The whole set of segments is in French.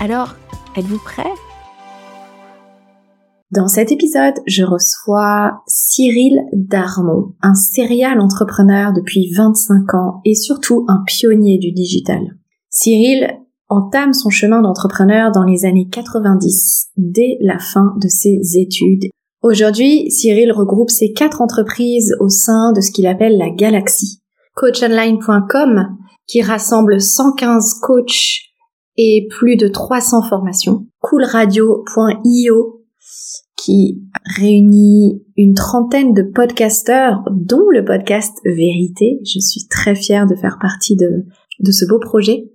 alors, êtes-vous prêt? Dans cet épisode, je reçois Cyril Darmon, un serial entrepreneur depuis 25 ans et surtout un pionnier du digital. Cyril entame son chemin d'entrepreneur dans les années 90, dès la fin de ses études. Aujourd'hui, Cyril regroupe ses quatre entreprises au sein de ce qu'il appelle la galaxie. Coachonline.com, qui rassemble 115 coachs et plus de 300 formations. Coolradio.io qui réunit une trentaine de podcasteurs, dont le podcast Vérité. Je suis très fière de faire partie de, de ce beau projet.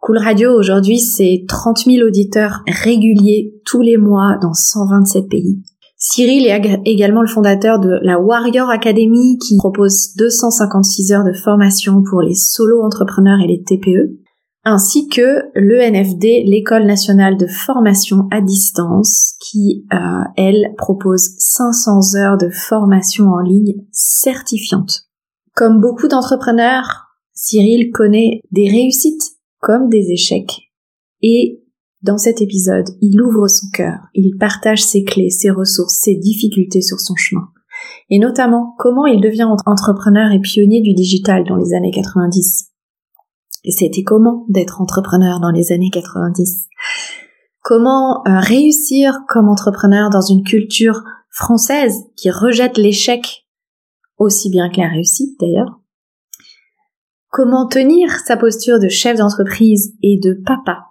Cool Radio aujourd'hui, c'est 30 000 auditeurs réguliers tous les mois dans 127 pays. Cyril est également le fondateur de la Warrior Academy qui propose 256 heures de formation pour les solo entrepreneurs et les TPE ainsi que l'ENFD, l'École nationale de formation à distance, qui, euh, elle, propose 500 heures de formation en ligne certifiante. Comme beaucoup d'entrepreneurs, Cyril connaît des réussites comme des échecs. Et dans cet épisode, il ouvre son cœur, il partage ses clés, ses ressources, ses difficultés sur son chemin. Et notamment comment il devient entrepreneur et pionnier du digital dans les années 90 et c'était comment d'être entrepreneur dans les années 90 Comment euh, réussir comme entrepreneur dans une culture française qui rejette l'échec aussi bien que la réussite d'ailleurs? Comment tenir sa posture de chef d'entreprise et de papa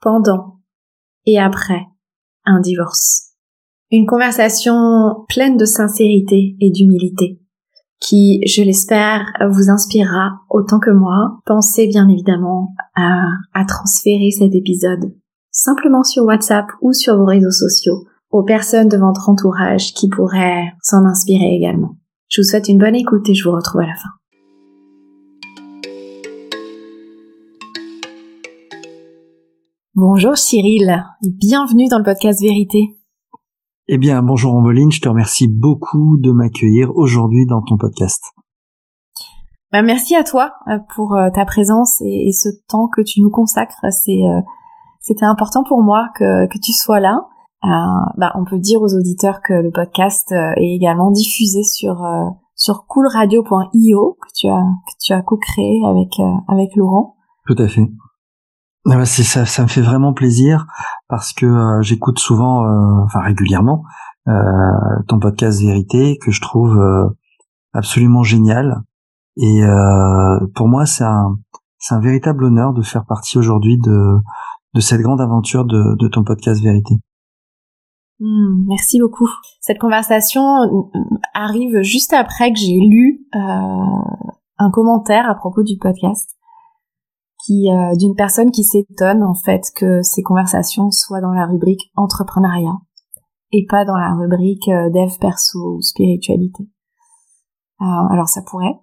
pendant et après un divorce? Une conversation pleine de sincérité et d'humilité qui, je l'espère, vous inspirera autant que moi. Pensez bien évidemment à, transférer cet épisode simplement sur WhatsApp ou sur vos réseaux sociaux aux personnes de votre entourage qui pourraient s'en inspirer également. Je vous souhaite une bonne écoute et je vous retrouve à la fin. Bonjour Cyril, bienvenue dans le podcast Vérité. Eh bien, bonjour Ambeline, je te remercie beaucoup de m'accueillir aujourd'hui dans ton podcast. Bah, merci à toi euh, pour euh, ta présence et, ce temps que tu nous consacres. C'est euh, c'était important pour moi que, que tu sois là. bah, on peut dire aux auditeurs que le podcast est également diffusé sur sur coolradio.io que tu as que tu as co-créé avec avec Laurent. Tout à fait. Ça, ça me fait vraiment plaisir parce que euh, j'écoute souvent, euh, enfin régulièrement, euh, ton podcast Vérité que je trouve absolument génial. Et pour moi, c'est un, c'est un véritable honneur de faire partie aujourd'hui de, de cette grande aventure de, de ton podcast Vérité. Hmm, merci beaucoup. Cette conversation arrive juste après que j'ai lu un commentaire à propos du podcast euh, d'une personne qui s'étonne en fait que ces conversations soient dans la rubrique entrepreneuriat et pas dans la rubrique euh, dev perso ou spiritualité. Euh, alors ça pourrait,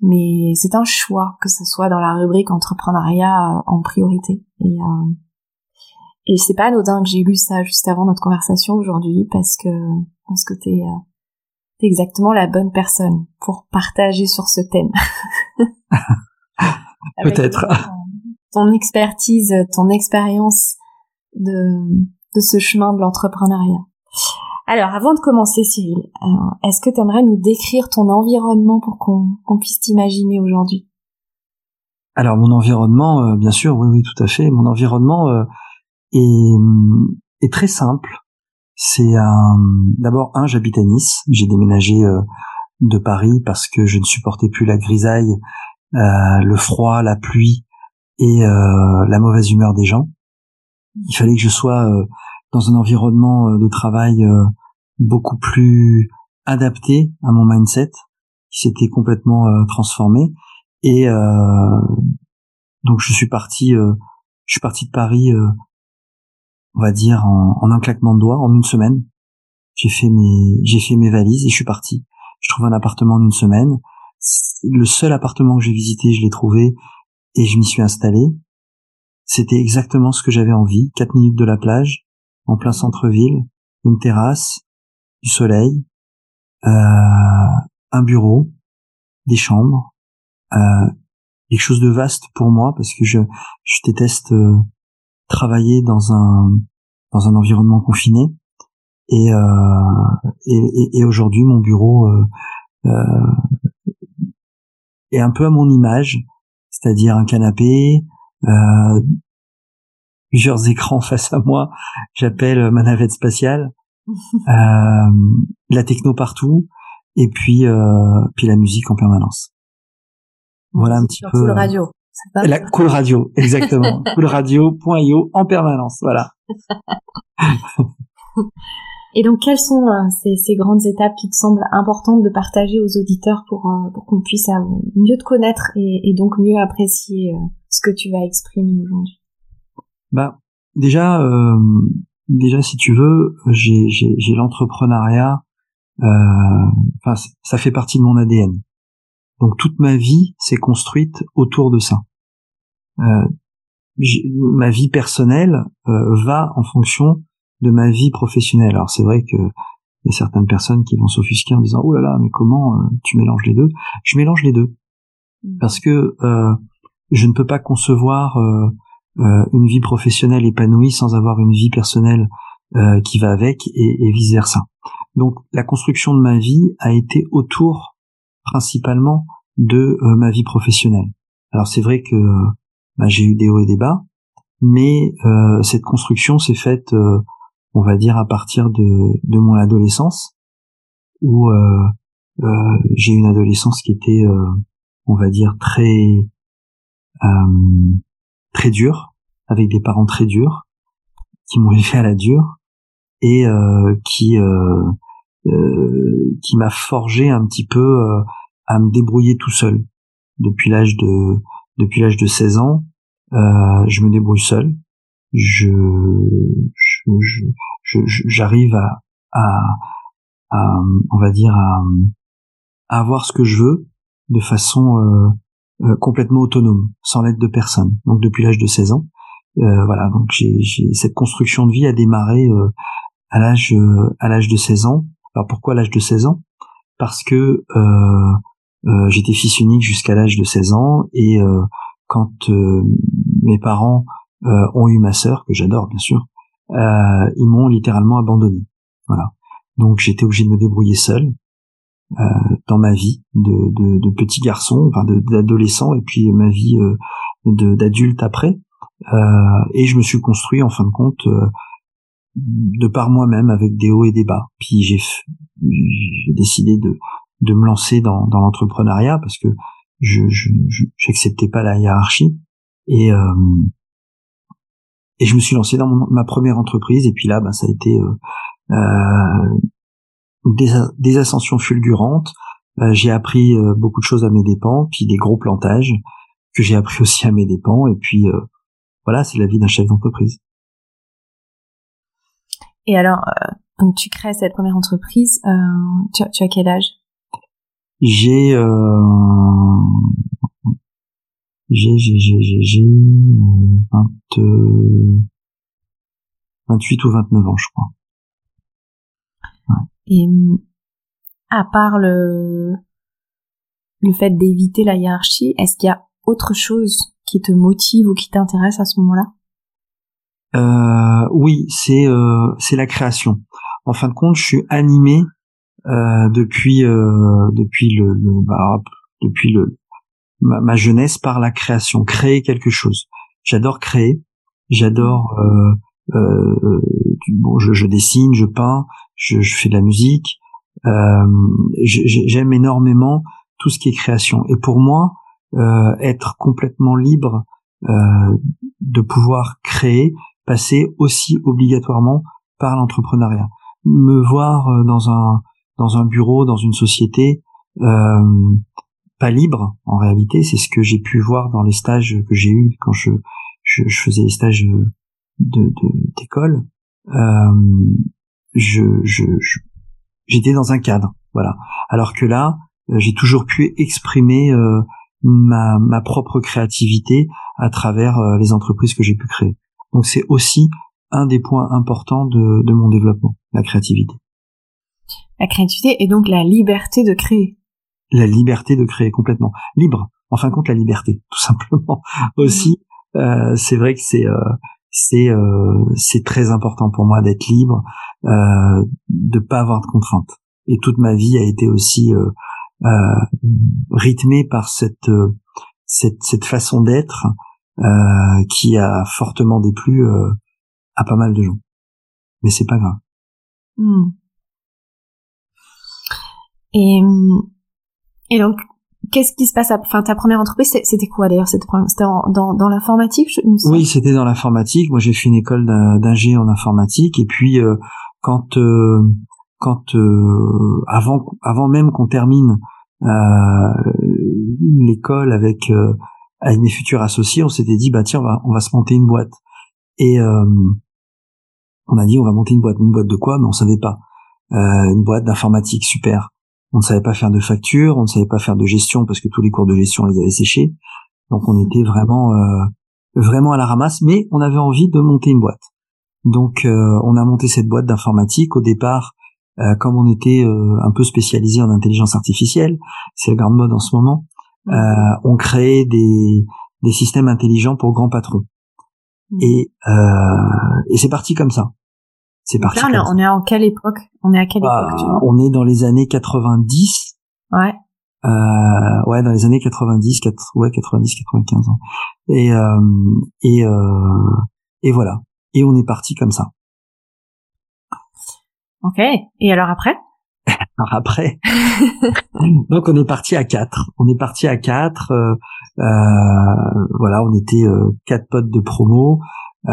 mais c'est un choix que ce soit dans la rubrique entrepreneuriat en priorité. Et et c'est pas anodin que j'ai lu ça juste avant notre conversation aujourd'hui parce que je pense que t'es es exactement la bonne personne pour partager sur ce thème. Peut-être. Ton, expertise, ton expérience de, de ce chemin de l'entrepreneuriat. Alors, avant de commencer, Cyril, euh, est-ce que tu aimerais nous décrire ton environnement pour qu'on puisse t'imaginer aujourd'hui? Alors, mon environnement, euh, bien sûr, oui, oui, tout à fait. Mon environnement, euh, est, est très simple. C'est un d'abord un j'habite à Nice, j'ai déménagé de Paris parce que je ne supportais plus la grisaille, le froid, la pluie et la mauvaise humeur des gens. Il fallait que je sois dans un environnement de travail beaucoup plus adapté à mon mindset qui s'était complètement euh, transformé. Et euh, donc je suis parti euh, je suis parti de Paris on va dire en, en, un claquement de doigts en une semaine. J'ai fait mes j'ai fait mes valises et je suis parti. Je trouve un appartement en une semaine le seul appartement que j'ai visité je l'ai trouvé et je m'y suis installé. C'était exactement ce que j'avais envie. Quatre minutes de la plage en plein centre-ville une terrasse du soleil euh, un bureau, des chambres, euh, quelque chose de vaste pour moi parce que je, je déteste euh, travailler dans un dans un environnement confiné. Et euh, et, et, aujourd'hui mon bureau euh, euh, est un peu à mon image, c'est-à-dire un canapé, euh, plusieurs écrans face à moi, j'appelle ma navette spatiale, euh, la techno partout, et puis euh, puis la musique en permanence. Voilà un petit peu. Cool euh, radio. La cool radio, exactement. coolradio.io en permanence, voilà. Et donc, quelles sont euh, ces, ces, grandes étapes qui te semblent importantes de partager aux auditeurs pour, euh, pour qu'on puisse mieux te connaître et, et donc mieux apprécier ce que tu vas exprimer aujourd'hui? Bah, déjà, déjà si tu veux, j'ai l'entrepreneuriat euh, enfin, ça fait partie de mon ADN. Donc toute ma vie s'est construite autour de ça. Euh, ma vie personnelle euh, va en fonction de ma vie professionnelle. Alors c'est vrai que il y a certaines personnes qui vont s'offusquer en disant oh là là mais comment tu mélanges les deux? Je mélange les deux mmh. parce que je ne peux pas concevoir une vie professionnelle épanouie sans avoir une vie personnelle qui va avec et, et vice versa. Donc la construction de ma vie a été autour principalement de euh, ma vie professionnelle. Alors c'est vrai que bah, j'ai eu des hauts et des bas, mais euh, cette construction s'est faite, euh, on va dire, à partir de, de mon adolescence, où j'ai eu une adolescence qui était, on va dire, très très dure, avec des parents très durs, qui m'ont élevé à la dure, et qui euh, qui m'a forgé un petit peu euh, à me débrouiller tout seul. Depuis l'âge de depuis l'âge de 16 ans, euh, je me débrouille seul. Je j'arrive à, à, à, on va dire à, à, avoir ce que je veux de façon euh, complètement autonome, sans l'aide de personne. Donc depuis l'âge de 16 ans, euh, voilà. Donc j'ai cette construction de vie a démarré à l'âge à l'âge de 16 ans alors pourquoi l'âge de 16 ans? Parce que euh, euh, j'étais fils unique jusqu'à l'âge de 16 ans et euh, quand mes parents ont eu ma sœur, que j'adore bien sûr, ils m'ont littéralement abandonné. Voilà. Donc j'étais obligé de me débrouiller seul dans ma vie de, de, petit garçon, enfin d'adolescent et puis ma vie d'adulte après. et je me suis construit en fin de compte de par moi-même avec des hauts et des bas. Puis j'ai décidé de de me lancer dans, dans l'entrepreneuriat parce que je j'acceptais pas la hiérarchie et euh, et je me suis lancé dans ma première entreprise et puis là ben ça a été euh, euh des, des ascensions fulgurantes. Euh, j'ai appris euh, beaucoup de choses à mes dépens puis des gros plantages que j'ai appris aussi à mes dépens et puis voilà c'est la vie d'un chef d'entreprise. Et alors, euh, donc tu crées cette première entreprise, euh, tu, tu, as, quel âge? J'ai j'ai j'ai j'ai j'ai 20, 28 ou 29 ans, je crois. Ouais. Et à part le le fait d'éviter la hiérarchie, est-ce qu'il y a autre chose qui te motive ou qui t'intéresse à ce moment-là? Euh, oui, c'est euh, c'est la création. En fin de compte, je suis animé euh, depuis euh, depuis le, le bah, depuis le ma, jeunesse par la création, créer quelque chose. J'adore créer, j'adore euh, bon, je, je, dessine, je peins, je, je, fais de la musique. J'aime énormément tout ce qui est création. Et pour moi, être complètement libre de pouvoir créer, passer aussi obligatoirement par l'entrepreneuriat. Me voir dans un dans un bureau, dans une société, euh, pas libre en réalité. C'est ce que j'ai pu voir dans les stages que j'ai eus quand je, faisais les stages d'école. Euh, je, je, j'étais dans un cadre, voilà. Alors que là, euh, j'ai toujours pu exprimer euh, ma, ma propre créativité à travers euh, les entreprises que j'ai pu créer. Donc c'est aussi un des points importants de, de mon développement, la créativité. La créativité et donc la liberté de créer la liberté de créer complètement. Libre en fin de compte la liberté tout simplement. Aussi euh, c'est vrai que c'est euh, c'est euh, c'est très important pour moi d'être libre euh, de pas avoir de contraintes. Et toute ma vie a été aussi euh, euh rythmée par cette cette cette façon d'être qui a fortement déplu à pas mal de gens. Mais c'est pas grave. Hmm. et hum, et donc, qu'est-ce qui se passe Enfin, ta première entreprise, c'était quoi d'ailleurs C'était dans, dans l'informatique Oui, c'était dans l'informatique. Moi, j'ai fait une école d'ingé en informatique. Et puis, euh, quand euh, quand euh, avant avant même qu'on termine l'école avec avec mes futurs associés, on s'était dit bah tiens, on va on va se monter une boîte. Et on a dit on va monter une boîte. Une boîte de quoi? Mais on savait pas. une boîte d'informatique, super on ne savait pas faire de facture, on ne savait pas faire de gestion parce que tous les cours de gestion les avaient séchés. Donc on était vraiment euh, vraiment à la ramasse, mais on avait envie de monter une boîte. Donc euh, on a monté cette boîte d'informatique au départ. Euh, comme on était un peu spécialisé en intelligence artificielle, c'est la grande mode en ce moment, on créait des, des systèmes intelligents pour grands patrons. Mmh. Et, et c'est parti comme ça. C'est parti. Là, on est en quelle époque? On est à quelle époque tu vois? On est dans les années 90. Ouais. Euh, ouais, dans les années 90, 4, ouais, 90, 95 ans. Et euh, et euh, et voilà. Et on est parti comme ça. Ok. Et alors après? Alors après, donc on est parti à quatre. On est parti à quatre. Euh, euh, voilà, on était euh, quatre potes de promo. Euh,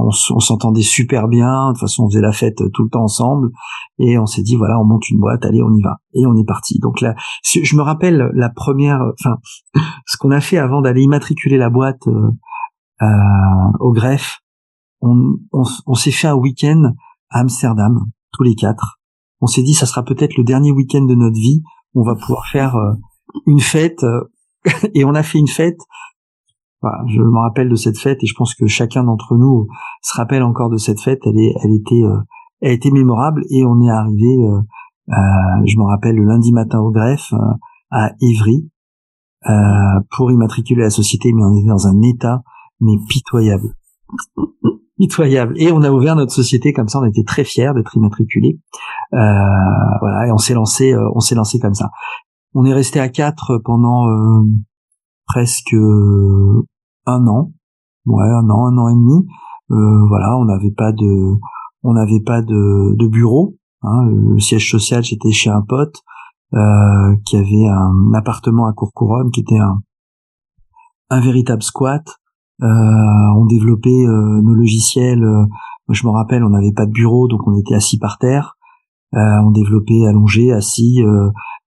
on, s'entendait super bien. De toute façon, on faisait la fête tout le temps ensemble. Et on s'est dit, voilà, on monte une boîte, allez, on y va. Et on est parti. Donc là, je me rappelle la première, enfin, ce qu'on a fait avant d'aller immatriculer la boîte euh, euh, au greffe. On, on, s'est fait un week-end à Amsterdam, tous les quatre. On s'est dit, ça sera peut-être le dernier week-end de notre vie. On va pouvoir faire une fête. et on a fait une fête je me rappelle de cette fête et je pense que chacun d'entre nous se rappelle encore de cette fête. Elle, est, elle était, euh, elle mémorable et on est arrivé. Euh, je me rappelle le lundi matin au greffe euh, à Évry pour immatriculer la société, mais on était dans un état mais pitoyable, pitoyable. Et on a ouvert notre société comme ça. On était très fiers d'être immatriculés. voilà, et on s'est lancé, on s'est lancé comme ça. On est resté à quatre pendant presque un an, ouais, un an, un an et demi. Euh, voilà, on n'avait pas de, on n'avait pas de, de bureau. Hein, le siège social, c'était chez un pote euh, qui avait un appartement à Courcouronne, qui était un, un véritable squat. Euh, on développait euh, nos logiciels. Euh, je me rappelle, on n'avait pas de bureau, donc on était assis par terre. Euh, on développait allongé, assis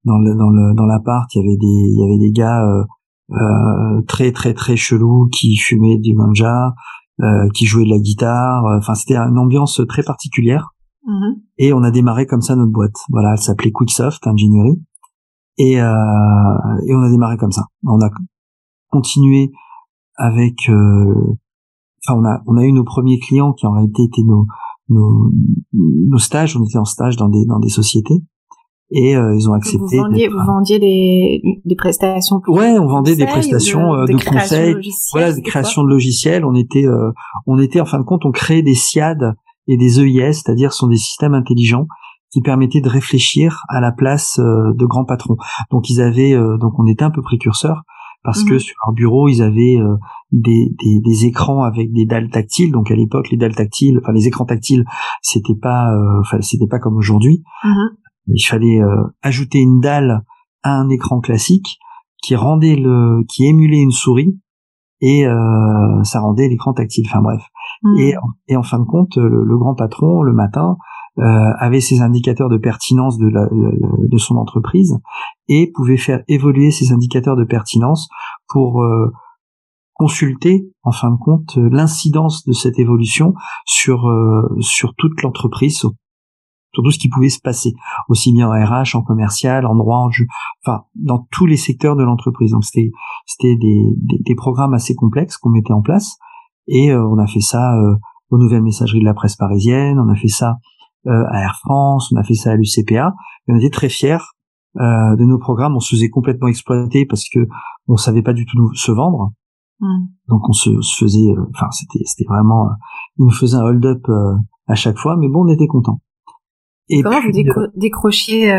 dans le, dans le, dans l'appart. Il y avait des, il y avait des gars euh, très très très chelou qui fumait du ganja, euh, qui jouait de la guitare. Enfin, c'était une ambiance très particulière. Mm-hmm. Et on a démarré comme ça notre boîte. Voilà, elle s'appelait Quicksoft Engineering. Et, euh, et on a démarré comme ça. On a continué avec. Euh, enfin, on a on a eu nos premiers clients qui en réalité étaient nos nos, nos stages. On était en stage dans des dans des sociétés et euh, ils ont accepté. Vous vendiez, vous vendiez des, des prestations. Ouais, on vendait des prestations de, de conseils, voilà, des créations de logiciels. On était, euh, on était en fin de compte, on créait des SIAD et des EIS, c'est-à-dire sont des systèmes intelligents qui permettaient de réfléchir à la place euh, de grands patrons. Donc ils avaient, donc on était un peu précurseurs parce que mhm. sur leur bureau ils avaient euh, des, des, des, écrans avec des dalles tactiles. Donc à l'époque les dalles tactiles, enfin les écrans tactiles, c'était pas, euh, enfin c'était pas comme aujourd'hui. Mhm. Il fallait euh, ajouter une dalle à un écran classique qui rendait le, qui émulait une souris et ça rendait l'écran tactile. Enfin bref. Mhm. Et, et en fin de compte, le grand patron le matin euh, avait ses indicateurs de pertinence de, la, de son entreprise et pouvait faire évoluer ces indicateurs de pertinence pour euh, consulter en fin de compte l'incidence de cette évolution sur euh, sur toute l'entreprise sur, tout ce qui pouvait se passer aussi bien en RH en commercial en droit en jeu enfin dans tous les secteurs de l'entreprise donc c'était c'était des, des, des, programmes assez complexes qu'on mettait en place et on a fait ça aux nouvelles messageries de la presse parisienne on a fait ça euh, à Air France, on a fait ça à l'UCPA, et on était très fiers euh, de nos programmes. On se faisait complètement exploiter parce que on savait pas du tout nous, se vendre. Hmm. Donc on se, faisait, euh, enfin c'était c'était vraiment, il nous faisait un hold-up à chaque fois, mais bon, on était content. Et comment vous décrochiez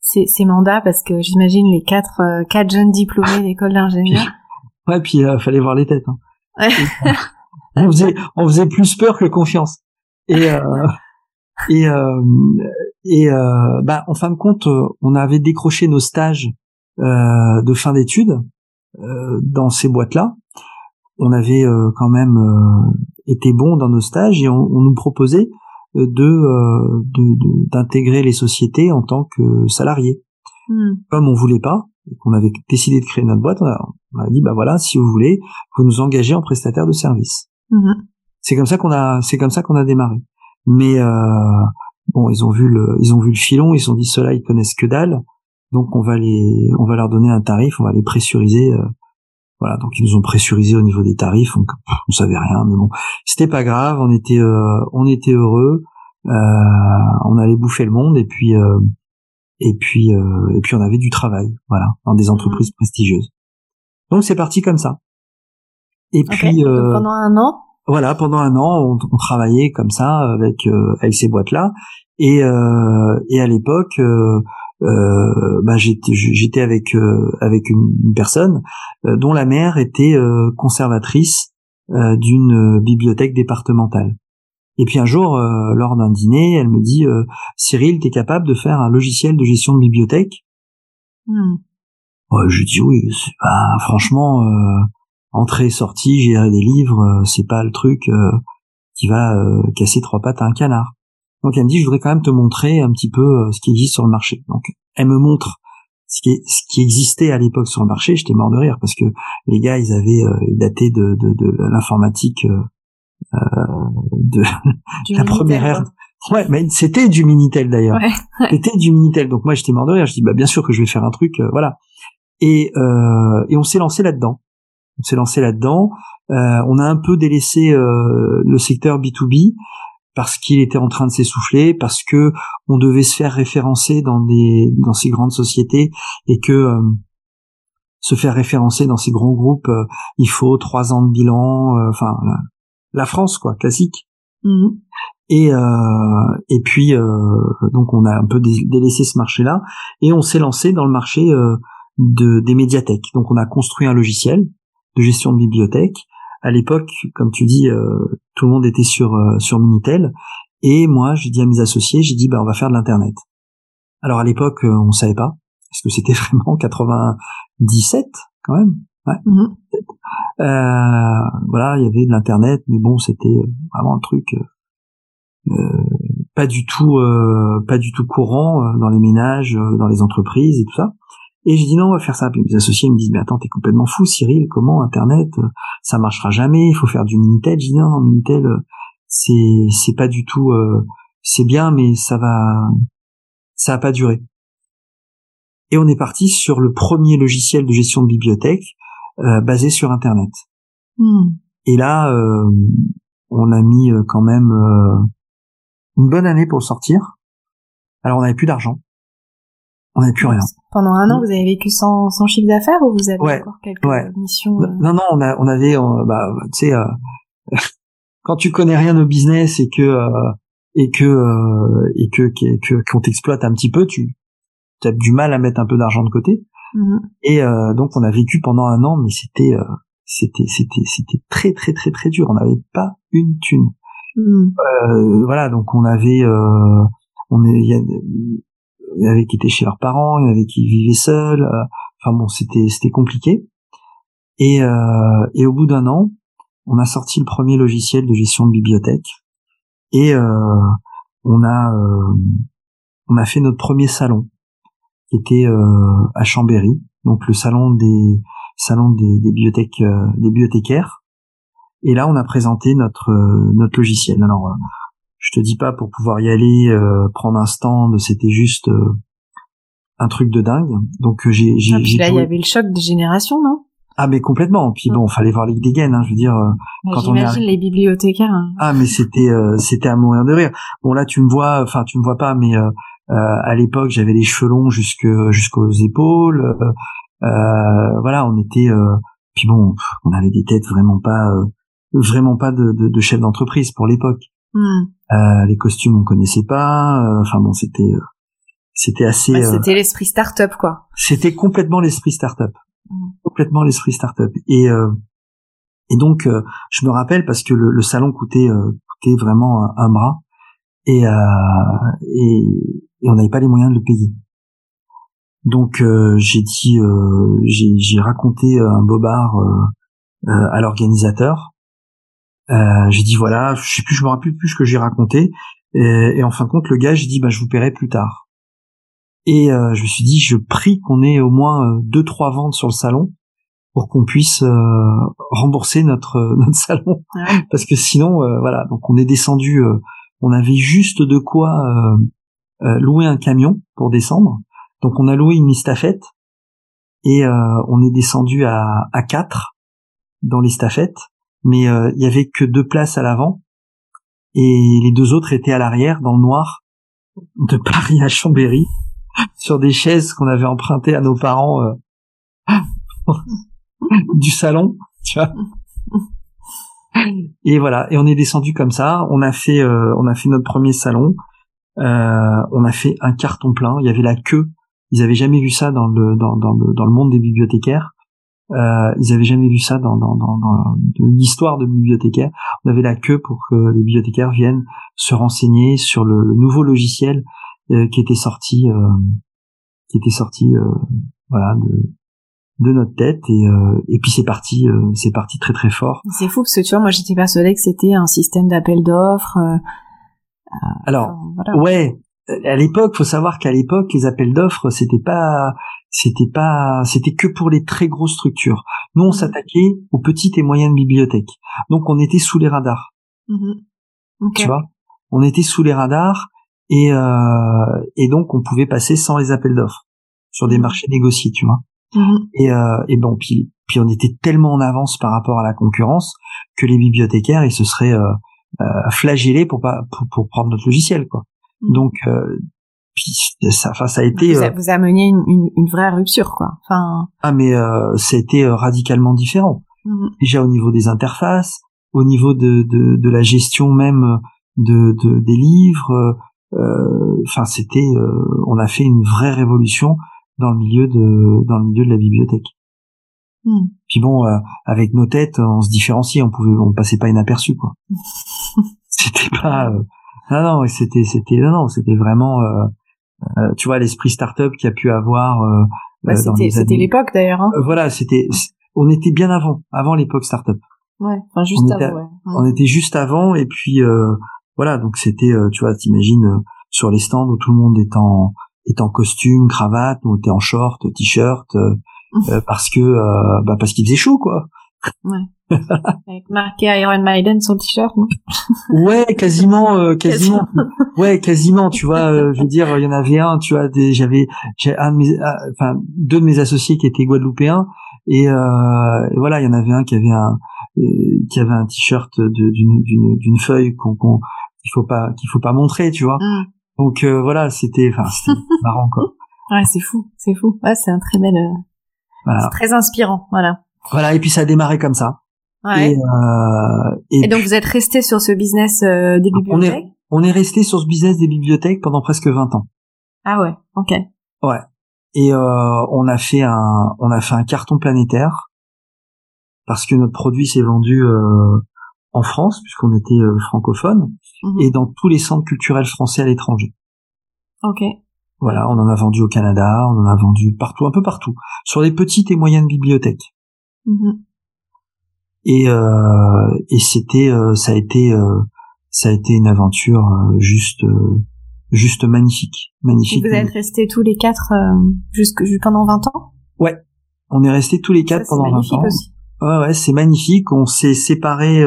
ces, ces, mandats? Parce que j'imagine les quatre quatre jeunes diplômés d'école d'ingénieur. Ouais, puis il fallait voir les têtes. Hein. on faisait on faisait plus peur que confiance. Et et euh, et euh, bah, en fin de compte, on avait décroché nos stages euh, de fin d'études dans ces boîtes-là. On avait quand même été bon dans nos stages et on, nous proposait de d'intégrer les sociétés en tant que salariés. Hmm. Comme on voulait pas, et qu'on avait décidé de créer notre boîte, on a, dit bah voilà, si vous voulez, vous nous engagez en prestataire de service. Hmm. C'est comme ça qu'on a, c'est comme ça qu'on a démarré. Mais euh, bon, ils ont vu le, ils ont vu le filon, ils se sont dit ceux-là ils connaissent que dalle, donc on va les, on va leur donner un tarif, on va les pressuriser. Euh, voilà, donc ils nous ont pressurisé au niveau des tarifs, donc on savait rien, mais bon, c'était pas grave, on était, euh, on était heureux, on allait bouffer le monde et puis et puis et puis on avait du travail, voilà, dans des entreprises prestigieuses. Donc c'est parti comme ça. Et puis pendant un an, voilà, pendant un an, on, on travaillait comme ça avec euh, avec ces boîtes-là, et euh, et à l'époque, euh, euh bah, j'étais avec avec une, personne dont la mère était conservatrice d'une bibliothèque départementale. Et puis un jour, lors d'un dîner, elle me dit Cyril, t'es capable de faire un logiciel de gestion de bibliothèque? Hmm. Je dis oui. Bah, franchement, entrée sortie gérer des livres euh, c'est pas le truc euh, qui va euh, casser trois pattes à un canard donc elle me dit je voudrais quand même te montrer un petit peu ce qui existe sur le marché. Donc elle me montre ce qui, ce qui existait à l'époque sur le marché. J'étais mort de rire parce que les gars ils avaient daté de, de, de l'informatique de la première ère. Ouais mais c'était du minitel d'ailleurs. C'était du minitel. Donc moi j'étais mort de rire. Je dis bah bien sûr que je vais faire un truc voilà. Et et on s'est lancé là-dedans. On s'est lancé là-dedans. Euh, on a un peu délaissé euh, le secteur B2B parce qu'il était en train de s'essouffler, parce que on devait se faire référencer dans des dans ces grandes sociétés et que euh, se faire référencer dans ces grands groupes, il faut trois ans de bilan, enfin la, France quoi, classique. Mmh. Et et puis donc on a un peu délaissé ce marché-là et on s'est lancé dans le marché de des médiathèques. Donc on a construit un logiciel de gestion de bibliothèque. À l'époque, comme tu dis, euh, tout le monde était sur euh, sur Minitel. Et moi, j'ai dit à mes associés, j'ai dit, bah, on va faire de l'internet. Alors à l'époque, euh, on savait pas, parce que c'était vraiment 97 quand même. Ouais. Mhm. voilà, il y avait de l'internet, mais bon, c'était vraiment un truc pas du tout, pas du tout courant dans les ménages, dans les entreprises et tout ça. Et j'ai dit non, on va faire ça. Puis mes associés me disent, mais attends, t'es complètement fou, Cyril, comment Internet, euh, ça marchera jamais, il faut faire du Minitel. Je dis non, non Minitel, euh, c'est, c'est pas du tout, euh, c'est bien, mais ça va, ça a pas duré. Et on est parti sur le premier logiciel de gestion de bibliothèque basé sur Internet. Hmm. Et là, on a mis quand même une bonne année pour le sortir. Alors on n'avait plus d'argent on n'avait plus rien. Pendant un an, vous avez vécu sans, sans chiffre d'affaires ou vous avez encore quelques missions euh Non, non, on, a, on avait, bah, tu sais, euh, quand tu connais rien au business et que euh, et que et que qu'on t'exploite un petit peu, tu as du mal à mettre un peu d'argent de côté. Mhm. Et euh, donc on a vécu pendant un an, mais c'était euh, c'était c'était c'était très très très très dur. On n'avait pas une thune. Euh, voilà, donc on avait euh, on est y, a- il y avait qui étaient chez leurs parents, il y en avait qui vivaient seuls. euh, Enfin bon, c'était c'était compliqué. Et euh, et au bout d'un an, on a sorti le premier logiciel de gestion de bibliothèque et euh, on a euh, on a fait notre premier salon qui était euh, à Chambéry, donc le salon des salon des, des bibliothèques des bibliothécaires. Et là, on a présenté notre notre logiciel. Alors, je te dis pas pour pouvoir y aller euh, prendre un stand, c'était juste euh, un truc de dingue. Donc euh, j'ai j'ai Ah, j'ai là, il y avait le choc des générations, non? Ah mais complètement. Puis bon, fallait voir les dégaines. Hein, je veux dire. Mais Quand on est les bibliothécaires. hein. Ah mais c'était euh, c'était à mourir de rire. Bon là tu me vois, enfin tu me vois pas, mais euh, à l'époque j'avais les cheveux longs jusque jusqu'aux épaules. voilà, on était. euh, puis bon, on avait des têtes vraiment pas euh, vraiment pas de, de, de chef d'entreprise pour l'époque. Hmm. Euh, les costumes on connaissait pas. euh, Enfin bon, c'était euh, c'était assez. Ouais, euh, C'était l'esprit start-up, quoi. c'était complètement l'esprit startup, Mm. complètement l'esprit startup. Et euh, et donc euh, je me rappelle parce que le, le salon coûtait euh, coûtait vraiment un, bras et, euh, et et on n'avait pas les moyens de le payer. Donc euh, j'ai dit euh, j'ai raconté un bobard euh, à l'organisateur. Euh, j'ai dit voilà, je sais plus, je me rappelle plus ce que j'ai raconté. Et, et en fin de compte, le gars, j'ai dit bah je vous paierai plus tard. Et euh, je me suis dit, je prie qu'on ait au moins euh, deux trois ventes sur le salon pour qu'on puisse euh, rembourser notre euh, notre salon, parce que sinon, euh, voilà. Donc on est descendu, euh, on avait juste de quoi euh, euh, louer un camion pour descendre. Donc on a loué une estafette et euh, on est descendu à à quatre dans l'estafette, mais euh, il y avait que deux places à l'avant et les deux autres étaient à l'arrière dans le noir de Paris à Chambéry sur des chaises qu'on avait empruntées à nos parents euh, du salon, tu vois. Et voilà, et on est descendu comme ça. On a fait, euh, on a fait notre premier salon. Euh, on a fait un carton plein. Il y avait la queue. Ils avaient jamais vu ça dans le dans, dans le dans le monde des bibliothécaires. Euh, ils avaient jamais vu ça dans dans dans, dans l'histoire de bibliothécaires. On avait la queue pour que les bibliothécaires viennent se renseigner sur le, le nouveau logiciel euh, qui était sorti euh, qui était sorti euh, voilà de de notre tête et euh, et puis c'est parti euh, c'est parti très très fort C'est fou parce que tu vois, moi j'étais persuadée que c'était un système d'appel d'offres. euh, alors enfin, voilà. ouais à l'époque faut savoir qu'à l'époque les appels d'offres c'était pas c'était pas c'était que pour les très grosses structures nous on s'attaquait aux petites et moyennes bibliothèques donc on était sous les radars. Ok. tu vois? On était sous les radars et euh, et donc on pouvait passer sans les appels d'offres sur des Mhm. marchés négociés tu vois? Et euh, et bon puis puis on était tellement en avance par rapport à la concurrence que les bibliothécaires ils se seraient euh, euh, flagellés pour pas pour, pour prendre notre logiciel quoi. Donc euh, puis ça enfin ça a vous, été a- euh, vous ameniez une, une, une vraie rupture, quoi. Enfin. ah mais euh, ça a été euh, radicalement différent mhm. déjà au niveau des interfaces, au niveau de, de, de la gestion même de, de des livres. euh, Enfin, c'était, euh, on a fait une vraie révolution dans le milieu de dans le milieu de la bibliothèque. Mhm. Puis bon, euh, avec nos têtes, on se différenciait, on pouvait, on passait pas inaperçu quoi. c'était pas, euh, non non, c'était c'était non non, c'était vraiment, euh, euh, tu vois, l'esprit startup qui a pu avoir. euh, Bah, euh, c'était c'était l'époque d'ailleurs. Hein. Euh, voilà, c'était, on était bien avant, avant l'époque startup. Ouais. Enfin juste on était- avant. Ouais. Mhm. on était juste avant et puis euh, voilà donc c'était euh, tu vois t'imagines euh, sur les stands où tout le monde est en est en costume cravate nous on était en short t-shirt parce que euh, bah parce qu'il faisait chaud quoi Avec marqué Iron Maiden sur le t-shirt. non ouais quasiment euh, quasiment ouais quasiment tu vois euh, je veux dire il y en avait un tu vois j'avais un de mes ah, enfin deux de mes associés qui étaient guadeloupéens et, euh, et voilà il y en avait un qui avait un euh, qui avait un t-shirt d'une d'une d'une feuille qu'on qu'on qu'il faut pas qu'il faut pas montrer tu vois Mhm. Donc euh, voilà, c'était enfin c'était marrant quoi. Ouais, c'est fou, c'est fou. Ouais, c'est un très bel, euh, Voilà. c'est très inspirant. Voilà. Voilà et puis ça a démarré comme ça. Ouais. Et, euh, et, Et donc vous êtes resté sur ce business euh, des On est- bibliothèques? on est resté sur ce business des bibliothèques pendant presque 20 ans. Ah ouais, ok. Ouais. et on a fait un on a fait un carton planétaire parce que notre produit s'est vendu en France puisqu'on était francophone mhm. et dans tous les centres culturels français à l'étranger. Ok. Voilà, on en a vendu au Canada, on en a vendu partout, un peu partout, sur les petites et moyennes bibliothèques. Mhm. Et, euh, et c'était, euh, ça a été, euh, ça a été une aventure juste, juste magnifique, magnifique. Et vous êtes restés tous les quatre jusque pendant 20 ans? Ouais, on est restés tous les quatre pendant 20 ans. Aussi. Ouais, ouais, c'est magnifique. On s'est séparés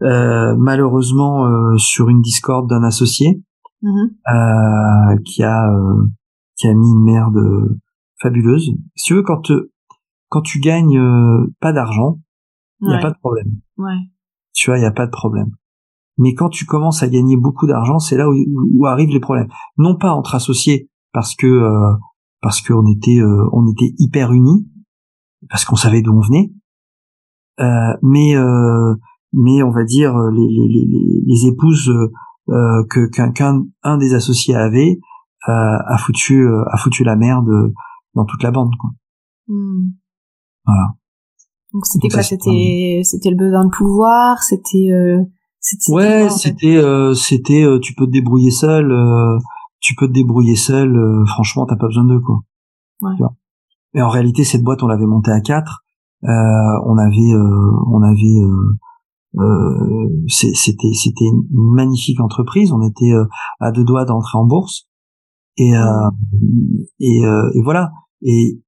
malheureusement sur une discorde d'un associé. Mhm. euh, qui a euh, qui a mis une merde fabuleuse. Si tu veux, quand quand tu gagnes euh, pas d'argent, il n'y a pas de problème. Ouais. Tu vois, il y a pas de problème. Mais quand tu commences à gagner beaucoup d'argent, c'est là où, où, arrivent les problèmes. Non pas entre associés, parce que euh, parce qu'on était on était hyper unis, parce qu'on savait d'où on venait, mais mais on va dire les les, les, les épouses euh, que qu'un un des associés avait euh, a foutu euh, a foutu la merde dans toute la bande quoi. Hmm. Voilà. Donc c'était quoi? C'était c'était le besoin de pouvoir, c'était Ouais, c'était c'était tu peux te débrouiller seul, tu peux te débrouiller seul. franchement, t'as pas besoin d'eux quoi. Ouais. Mais en réalité, cette boîte, on l'avait montée à quatre. on avait on avait euh, c'était c'était une magnifique entreprise. On était euh, à deux doigts d'entrer en bourse et euh, et, et, voilà. Et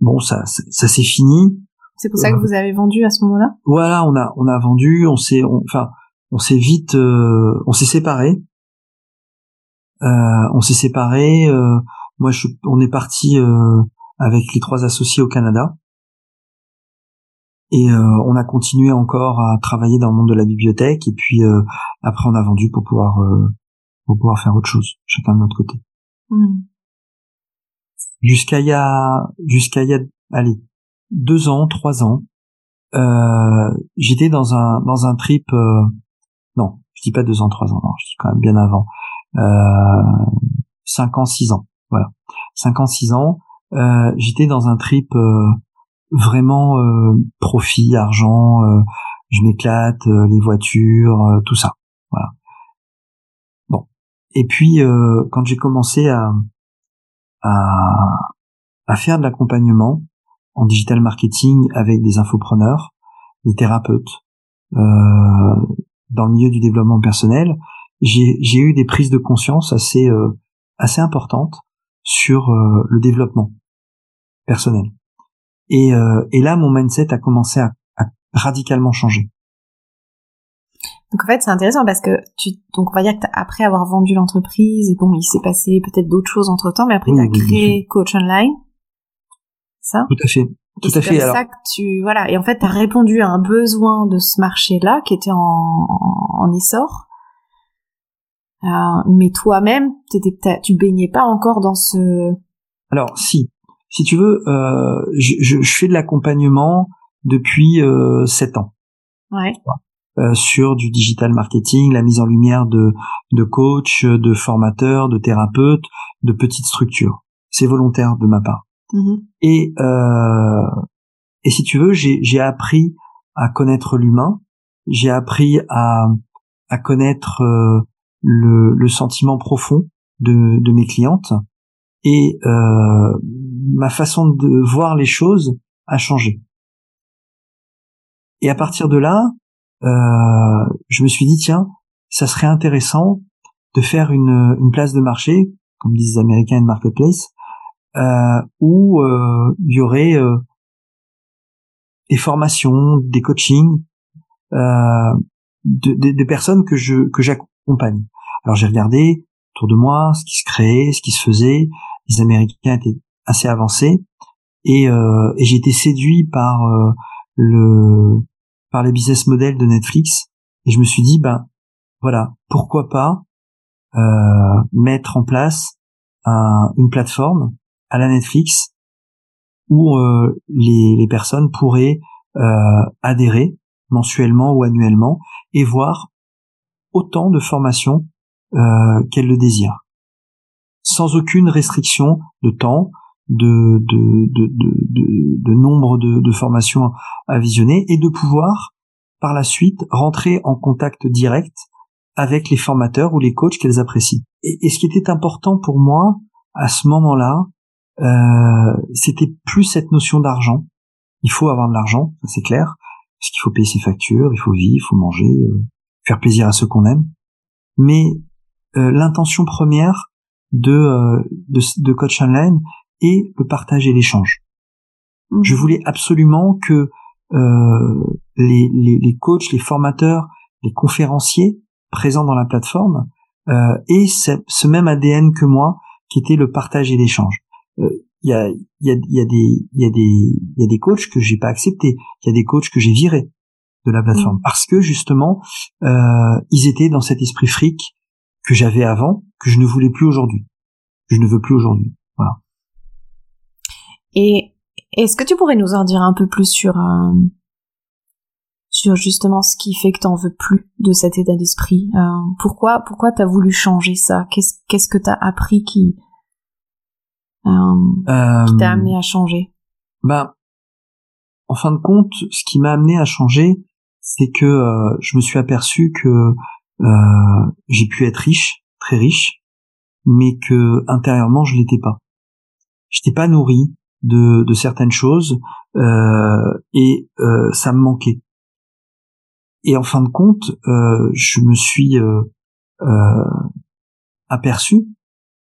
bon, ça ça, s'est fini. C'est pour ça que vous avez vendu à ce moment-là? Voilà, on a on a vendu. On s'est enfin on s'est vite on s'est séparés. on s'est séparés. moi, je, on est parti avec les trois associés au Canada. Et euh, on a continué encore à travailler dans le monde de la bibliothèque. Et puis euh, après, on a vendu pour pouvoir euh, pour pouvoir faire autre chose, chacun de notre côté. Hmm. Jusqu'à il y a jusqu'à il y a allez deux ans, trois ans, j'étais dans un dans un trip. non, je dis pas deux ans, trois ans. Non, je dis quand même bien avant. cinq ans, six ans. Voilà, cinq ans, six ans. j'étais dans un trip vraiment euh, profit, argent, euh, je m'éclate, euh, les voitures, tout ça. Voilà. Bon. Et puis quand j'ai commencé à, à, à faire de l'accompagnement en digital marketing avec des infopreneurs, des thérapeutes, dans le milieu du développement personnel, j'ai eu des prises de conscience assez assez importantes sur le développement personnel. Et, euh, et là, mon mindset a commencé à, à radicalement changer. Donc en fait, c'est intéressant parce que tu donc on va dire que après avoir vendu l'entreprise, bon, il s'est passé peut-être d'autres choses entre temps, mais après tu as créé Coach Online, ça? Tout à fait. Tout à fait. Ça que tu voilà et en fait tu as répondu à un besoin de ce marché-là qui était en, en, essor. Euh, mais toi-même, tu baignais pas encore dans ce. Alors si, si tu veux, euh, je, je, fais de l'accompagnement depuis euh, sept ans. Ouais. Euh, sur du digital marketing, la mise en lumière de, de coachs, de formateurs, de thérapeutes, de petites structures. C'est volontaire de ma part. Mm-hmm. Et, euh, et si tu veux, j'ai appris à connaître l'humain, j'ai appris à, connaître euh, le, sentiment profond de, mes clientes et euh, ma façon de voir les choses a changé. Et à partir de là, euh, je me suis dit tiens, ça serait intéressant de faire une, une place de marché, comme disent les Américains, une marketplace, où euh, il y aurait euh, des formations, des coachings, euh, de, de, de, personnes que je que j'accompagne. Alors j'ai regardé autour de moi ce qui se créait, ce qui se faisait. Les Américains étaient assez avancé et, euh, et j'ai été séduit par euh, le par les business models de Netflix et je me suis dit ben voilà pourquoi pas euh, mettre en place une plateforme à la Netflix où euh, les, les personnes pourraient euh, adhérer mensuellement ou annuellement et voir autant de formations qu'elles le désirent sans aucune restriction de temps de, de, de, de, de nombre de, de formations à visionner et de pouvoir par la suite rentrer en contact direct avec les formateurs ou les coachs qu'elles apprécient. Et, ce qui était important pour moi à ce moment-là, euh, c'était plus cette notion d'argent. Il faut avoir de l'argent, ça c'est clair, parce qu'il faut payer ses factures, il faut vivre, il faut manger, euh, faire plaisir à ceux qu'on aime. Mais euh, l'intention première de, euh, de, de coach online est le partage et l'échange. Mmh. Je voulais absolument que euh, les, les, les, coachs, les formateurs, les conférenciers présents dans la plateforme euh, aient ce, ce, même ADN que moi, qui était le partage et l'échange. Il euh, y, a, y, a, y, a des, y, a des, y a des coachs que j'ai pas acceptés, il y a des coachs que j'ai virés de la plateforme mmh. parce que justement euh, ils étaient dans cet esprit fric que j'avais avant que je ne voulais plus aujourd'hui. Que je ne veux plus aujourd'hui. Voilà. Et est-ce que tu pourrais nous en dire un peu plus sur euh, sur justement ce qui fait que t'en veux plus de cet état d'esprit? Euh, Pourquoi pourquoi t'as voulu changer ça? Qu'est-ce qu'est-ce que t'as appris qui qui t'a amené à changer Ben, en fin de compte, ce qui m'a amené à changer, c'est que je me suis aperçu que j'ai pu être riche, très riche, mais que intérieurement je l'étais pas. J'étais pas nourri, de, de certaines choses euh, et euh, ça me manquait. Et en fin de compte, euh, je me suis euh, euh, aperçu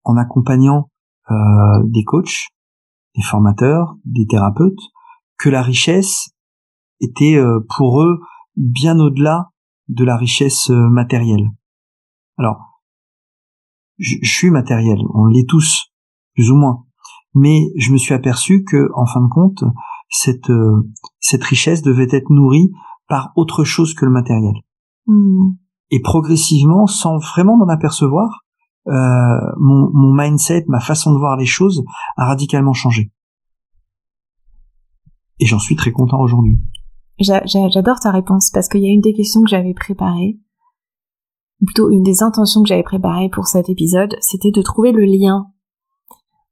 en accompagnant euh, des coachs, des formateurs, des thérapeutes, que la richesse était pour eux bien au-delà de la richesse matérielle. Alors, je, je suis matériel, on l'est tous, plus ou moins mais je me suis aperçu que, en fin de compte, cette euh, cette richesse devait être nourrie par autre chose que le matériel. Hmm. Et progressivement, sans vraiment m'en apercevoir, euh, mon, mon mindset, ma façon de voir les choses a radicalement changé. Et j'en suis très content aujourd'hui. J'adore ta réponse parce qu'il y a une des questions que j'avais préparées, plutôt une des intentions que j'avais préparées pour cet épisode, c'était de trouver le lien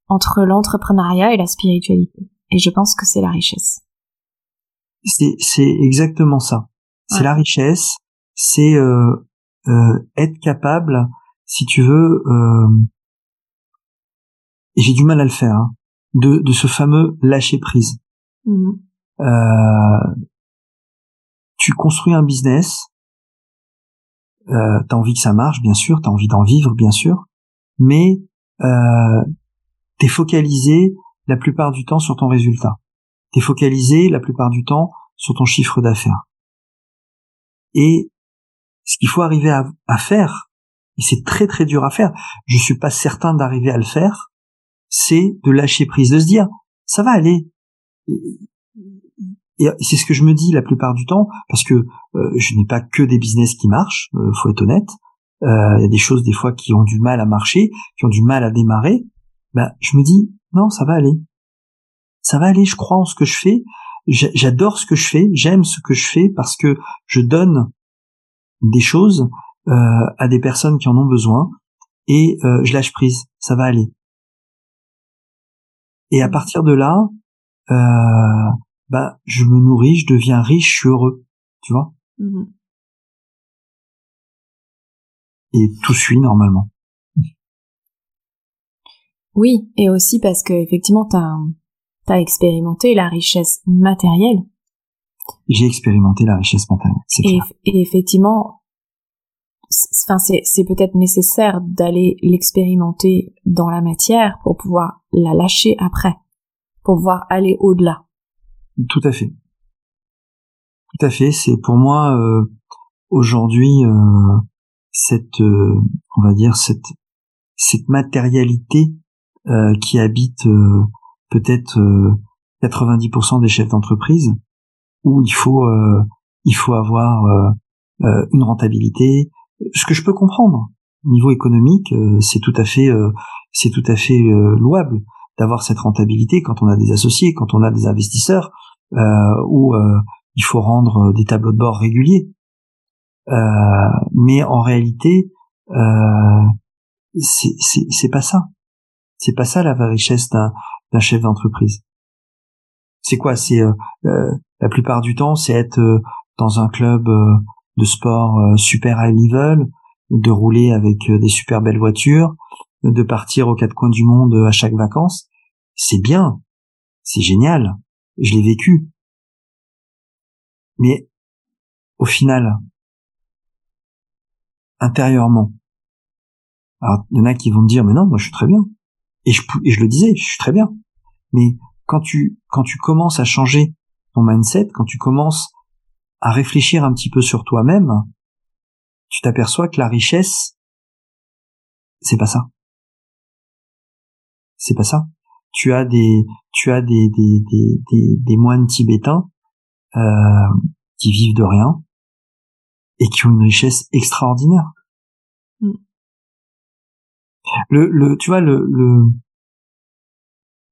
entre l'entrepreneuriat et la spiritualité. Et je pense que c'est la richesse. C'est exactement ça. C'est la richesse, c'est euh, euh, être capable, si tu veux, euh, et j'ai du mal à le faire, hein, de, de ce fameux lâcher prise. Mmh. Euh, tu construis un business, euh, t'as envie que ça marche, bien sûr, t'as envie d'en vivre, bien sûr, mais euh, t'es focalisé la plupart du temps sur ton résultat. T'es focalisé la plupart du temps sur ton chiffre d'affaires. Et ce qu'il faut arriver à, faire, et c'est très très dur à faire, je suis pas certain d'arriver à le faire, c'est de lâcher prise, de se dire, ça va aller. Et, c'est ce que je me dis la plupart du temps, parce que euh, je n'ai pas que des business qui marchent, euh, faut être honnête. Euh, il y a des choses des fois qui ont du mal à marcher, qui ont du mal à démarrer, bah, je me dis, non, ça va aller. Ça va aller, je crois en ce que je fais, j'adore ce que je fais, j'aime ce que je fais parce que je donne des choses à des personnes qui en ont besoin et euh, je lâche prise, ça va aller. Et à partir de là, euh, bah, je me nourris, je deviens riche, je suis heureux, tu vois. Mmh et tout suit normalement. Oui, et aussi parce que effectivement t'as as expérimenté la richesse matérielle. J'ai expérimenté la richesse matérielle, c'est clair. Et effectivement, enfin c'est peut-être nécessaire d'aller l'expérimenter dans la matière pour pouvoir la lâcher après, pour pouvoir aller au-delà. Tout à fait. Tout à fait. C'est pour moi euh, aujourd'hui euh, cette, euh, on va dire cette cette matérialité euh, qui habitent euh, peut-être 90% euh, des chefs d'entreprise, où il faut il faut avoir une rentabilité, ce que je peux comprendre. Au niveau économique, c'est tout à fait c'est tout à fait louable d'avoir cette rentabilité quand on a des associés, quand on a des investisseurs, euh, où il faut rendre des tableaux de bord réguliers. Euh, mais en réalité, euh, c'est pas ça. C'est pas ça la vraie richesse d'un d'un chef d'entreprise. C'est quoi? C'est la plupart du temps, c'est être dans un club de sport super high level, de rouler avec des super belles voitures, de partir aux quatre coins du monde à chaque vacances. C'est bien, c'est génial, je l'ai vécu. Mais au final, intérieurement, alors il y en a qui vont me dire mais non, moi je suis très bien. Et je, et je le disais, je suis très bien. Mais quand tu quand tu commences à changer ton mindset, quand tu commences à réfléchir un petit peu sur toi-même, tu t'aperçois que la richesse, c'est pas ça. C'est pas ça. Tu as des, tu as des, des, des, des, moines tibétains euh, qui vivent de rien et qui ont une richesse extraordinaire. Mm. Le, le, tu vois, le, le,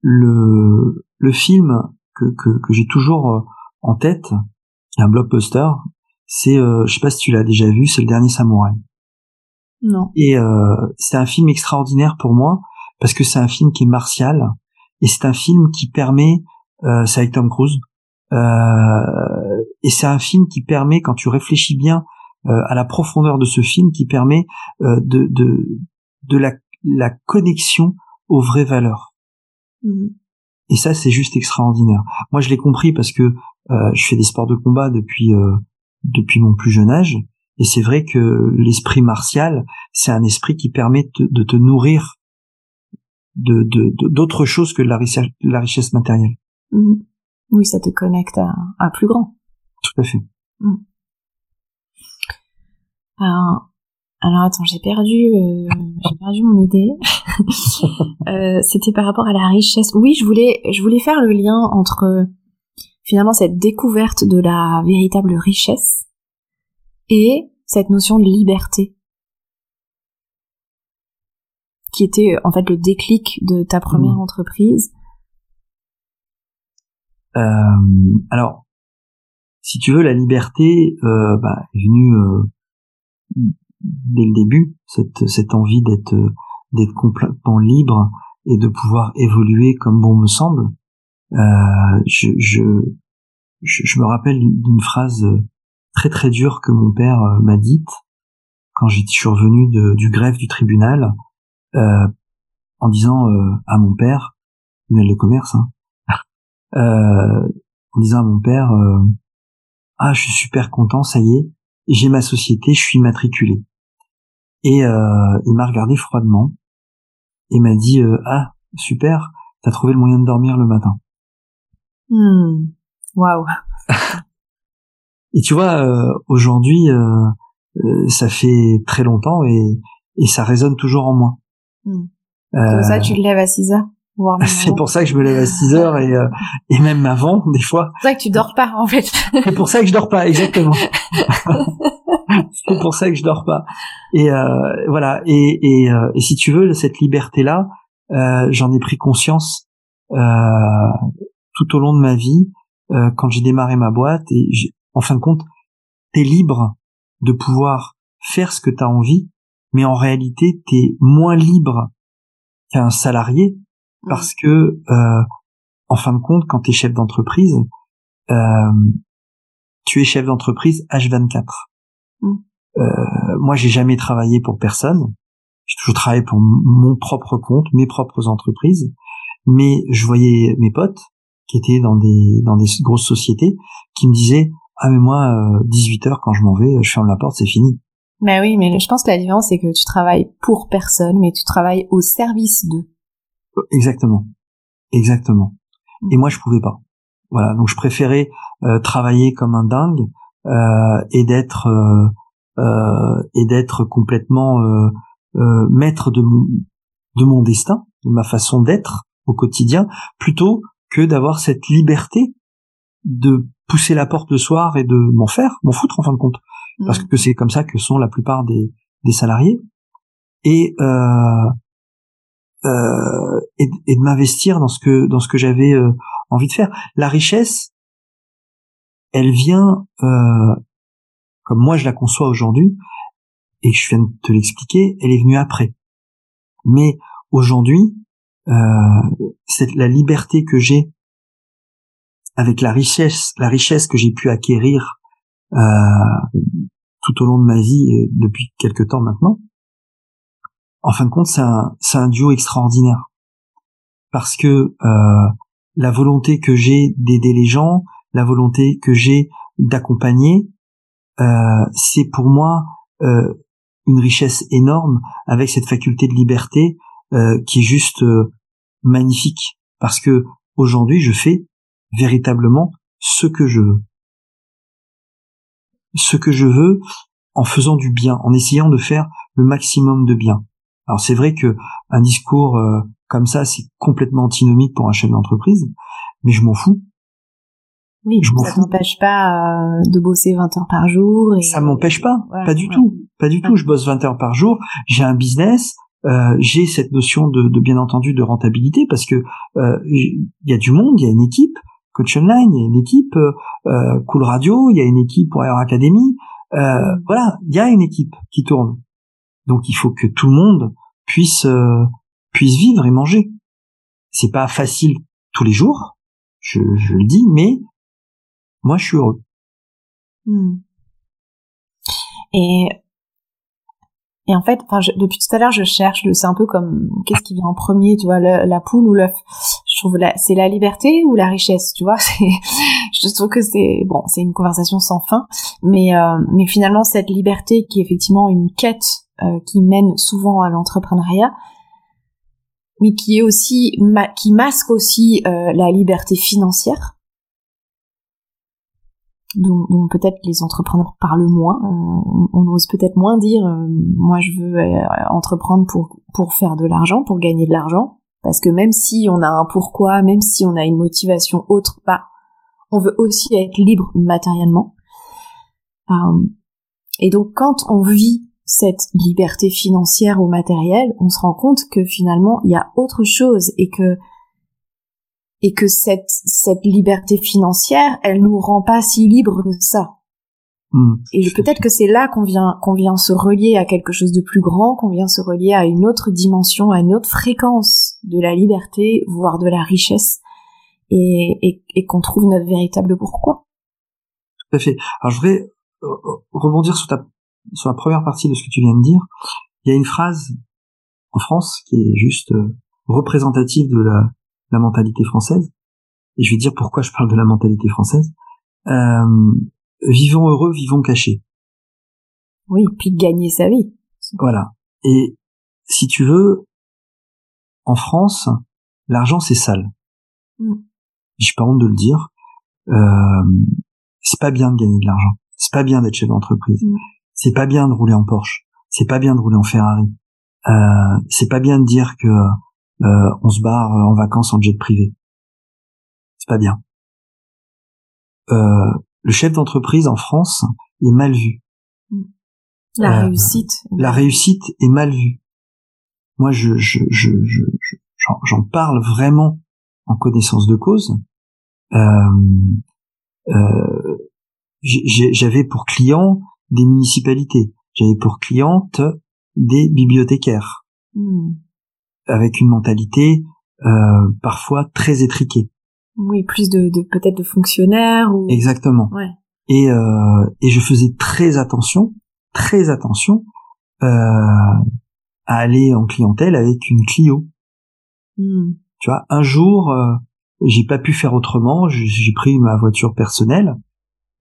le, le film que, que, que j'ai toujours euh, en tête, un blockbuster, c'est, euh, je sais pas si tu l'as déjà vu, c'est le dernier samouraï. Non. Et euh, c'est un film extraordinaire pour moi parce que c'est un film qui est martial et c'est un film qui permet, euh, c'est avec Tom Cruise, euh, et c'est un film qui permet, quand tu réfléchis bien euh, à la profondeur de ce film, qui permet euh, de de, de la, la connexion aux vraies valeurs. Mmh. Et ça, c'est juste extraordinaire. Moi, je l'ai compris parce que je fais des sports de combat depuis depuis mon plus jeune âge. Et c'est vrai que l'esprit martial, c'est un esprit qui permet de te nourrir de d'autres choses que la richesse, la richesse matérielle. Mmh. Oui, ça te connecte à, à plus grand. Tout à fait. Mmh. Alors, alors attends, j'ai perdu, euh, j'ai perdu mon idée. euh, C'était par rapport à la richesse. Oui, je voulais, je voulais faire le lien entre finalement cette découverte de la véritable richesse et cette notion de liberté qui était en fait le déclic de ta première mmh. entreprise euh, Alors, si tu veux, la liberté euh, bah, est venue euh, dès le début, cette, cette envie d'être d'être complètement libre et de pouvoir évoluer comme bon me semble. Euh, je, je, je, me rappelle d'une phrase très très dure que mon père m'a dite quand je suis revenu de, du greffe du tribunal euh, en disant euh, à mon père, mais le commerce, hein, euh, en disant à mon père, ah je suis super content, ça y est, j'ai ma société, je suis matriculé. Et il m'a regardé froidement et m'a dit, ah super, t'as trouvé le moyen de dormir le matin. Hmm. Waouh. et tu vois, aujourd'hui, ça fait très longtemps et, et ça résonne toujours en moi. C'est pour ça que tu te lèves à 6 heures. C'est pour ça que je me lève à 6 heures et, euh, et même avant, des fois. C'est pour ça que tu dors pas, en fait. C'est pour ça que je dors pas, exactement. c'est pour ça que je dors pas. Et euh, voilà. Et, et, euh, et, si tu veux, cette liberté-là, euh, j'en ai pris conscience tout au long de ma vie quand j'ai démarré ma boîte. Et en fin de compte, t'es libre de pouvoir faire ce que t'as envie mais en réalité, tu es moins libre qu'un salarié parce que, euh, en fin de compte, quand tu es chef d'entreprise, euh, tu es chef d'entreprise H24. Mm. Euh, moi, j'ai jamais travaillé pour personne. J'ai toujours travaillé pour mon propre compte, mes propres entreprises. Mais je voyais mes potes qui étaient dans des dans des grosses sociétés qui me disaient ah mais moi 18 heures quand je m'en vais, je ferme la porte, c'est fini. Mais oui, mais je pense que la différence, c'est que tu travailles pour personne, mais tu travailles au service d'eux. Exactement. Exactement. Et moi, je pouvais pas. Voilà, donc je préférais euh, travailler comme un dingue euh, et d'être euh, euh et d'être complètement euh, euh, maître de mon de mon destin, de ma façon d'être au quotidien, plutôt que d'avoir cette liberté de pousser la porte le soir et de m'en faire, m'en foutre en fin de compte parce mm. que c'est comme ça que sont la plupart des, des salariés, et, euh, euh, et, de m'investir dans ce que dans ce que j'avais euh, envie de faire. La richesse, elle vient euh, comme moi je la conçois aujourd'hui, et je viens de te l'expliquer, elle est venue après. Mais aujourd'hui, c'est la liberté que j'ai avec la richesse, la richesse que j'ai pu acquérir tout au long de ma vie et depuis quelque temps maintenant. En fin de compte, c'est un, un duo extraordinaire parce que la volonté que j'ai d'aider les gens, la volonté que j'ai d'accompagner, euh, c'est pour moi euh, une richesse énorme avec cette faculté de liberté euh, qui est juste magnifique parce que aujourd'hui je fais véritablement ce que je veux ce que je veux en faisant du bien en essayant de faire le maximum de bien alors c'est vrai que un discours comme ça c'est complètement antinomique pour un chef d'entreprise mais je m'en fous oui, je ça t'empêche pas euh, de bosser 20 heures par jour. Et... Ça m'empêche pas, pas du tout, pas du tout. Je bosse 20 heures par jour. J'ai un business. Euh, j'ai cette notion de, de, bien entendu de rentabilité parce que euh, il y a du monde, il y a une équipe Coach Online, il y a une équipe euh, Cool Radio, il y a une équipe pour Air Academy. voilà, il y a une équipe qui tourne. Donc il faut que tout le monde puisse puisse vivre et manger. C'est pas facile tous les jours, je, je le dis, mais moi, je suis heureux. Hmm. Et et en fait, enfin, depuis tout à l'heure, je cherche. C'est un peu comme qu'est-ce qui vient en premier, tu vois, la poule ou l'œuf. Je trouve c'est la liberté ou la richesse, tu vois. je trouve que c'est bon, c'est une conversation sans fin, mais euh, mais finalement cette liberté qui est effectivement une quête euh, qui mène souvent à l'entrepreneuriat, mais qui est aussi qui masque aussi euh, la liberté financière dont, peut-être les entrepreneurs parlent moins. Euh, on, ose peut-être moins dire euh, moi je veux euh, entreprendre pour pour faire de l'argent, pour gagner de l'argent, parce que même si on a un pourquoi, même si on a une motivation autre, bah on veut aussi être libre matériellement. et donc quand on vit cette liberté financière ou matérielle, on se rend compte que finalement il y a autre chose et que et que cette cette liberté financière, elle nous rend pas si libres que ça. Hmm. et peut-être que c'est là qu'on vient qu'on vient se relier à quelque chose de plus grand, qu'on vient se relier à une autre dimension, à une autre fréquence de la liberté, voire de la richesse, et, et, et qu'on trouve notre véritable pourquoi. Tout à fait. Alors je voudrais euh, euh, rebondir sur ta sur la première partie de ce que tu viens de dire. Il y a une phrase en France qui est juste euh, représentative de la la mentalité française. Et je vais dire pourquoi je parle de la mentalité française. Euh, vivons heureux, vivons cachés. Oui, puis gagner sa vie. Voilà. Et si tu veux, en France, l'argent c'est sale. Mm. J'ai pas honte de le dire. Euh, c'est pas bien de gagner de l'argent. C'est pas bien d'être chef d'entreprise. Mm. C'est pas bien de rouler en Porsche. C'est pas bien de rouler en Ferrari. Euh, c'est pas bien de dire que euh, on se barre euh, en vacances en jet privé. C'est pas bien. Euh, le chef d'entreprise en France est mal vu. La réussite. La réussite est mal vue. Moi, je, je, je, j'en parle vraiment en connaissance de cause. j'avais pour client des municipalités, j'avais pour cliente des bibliothécaires. Hmm avec une mentalité euh, parfois très étriquée. Oui, plus de, de peut-être de fonctionnaires ou exactement. Ouais. Et euh, et je faisais très attention, très attention euh, à aller en clientèle avec une Clio. Hmm. Tu vois, un jour, euh, j'ai pas pu faire autrement. J'ai pris ma voiture personnelle,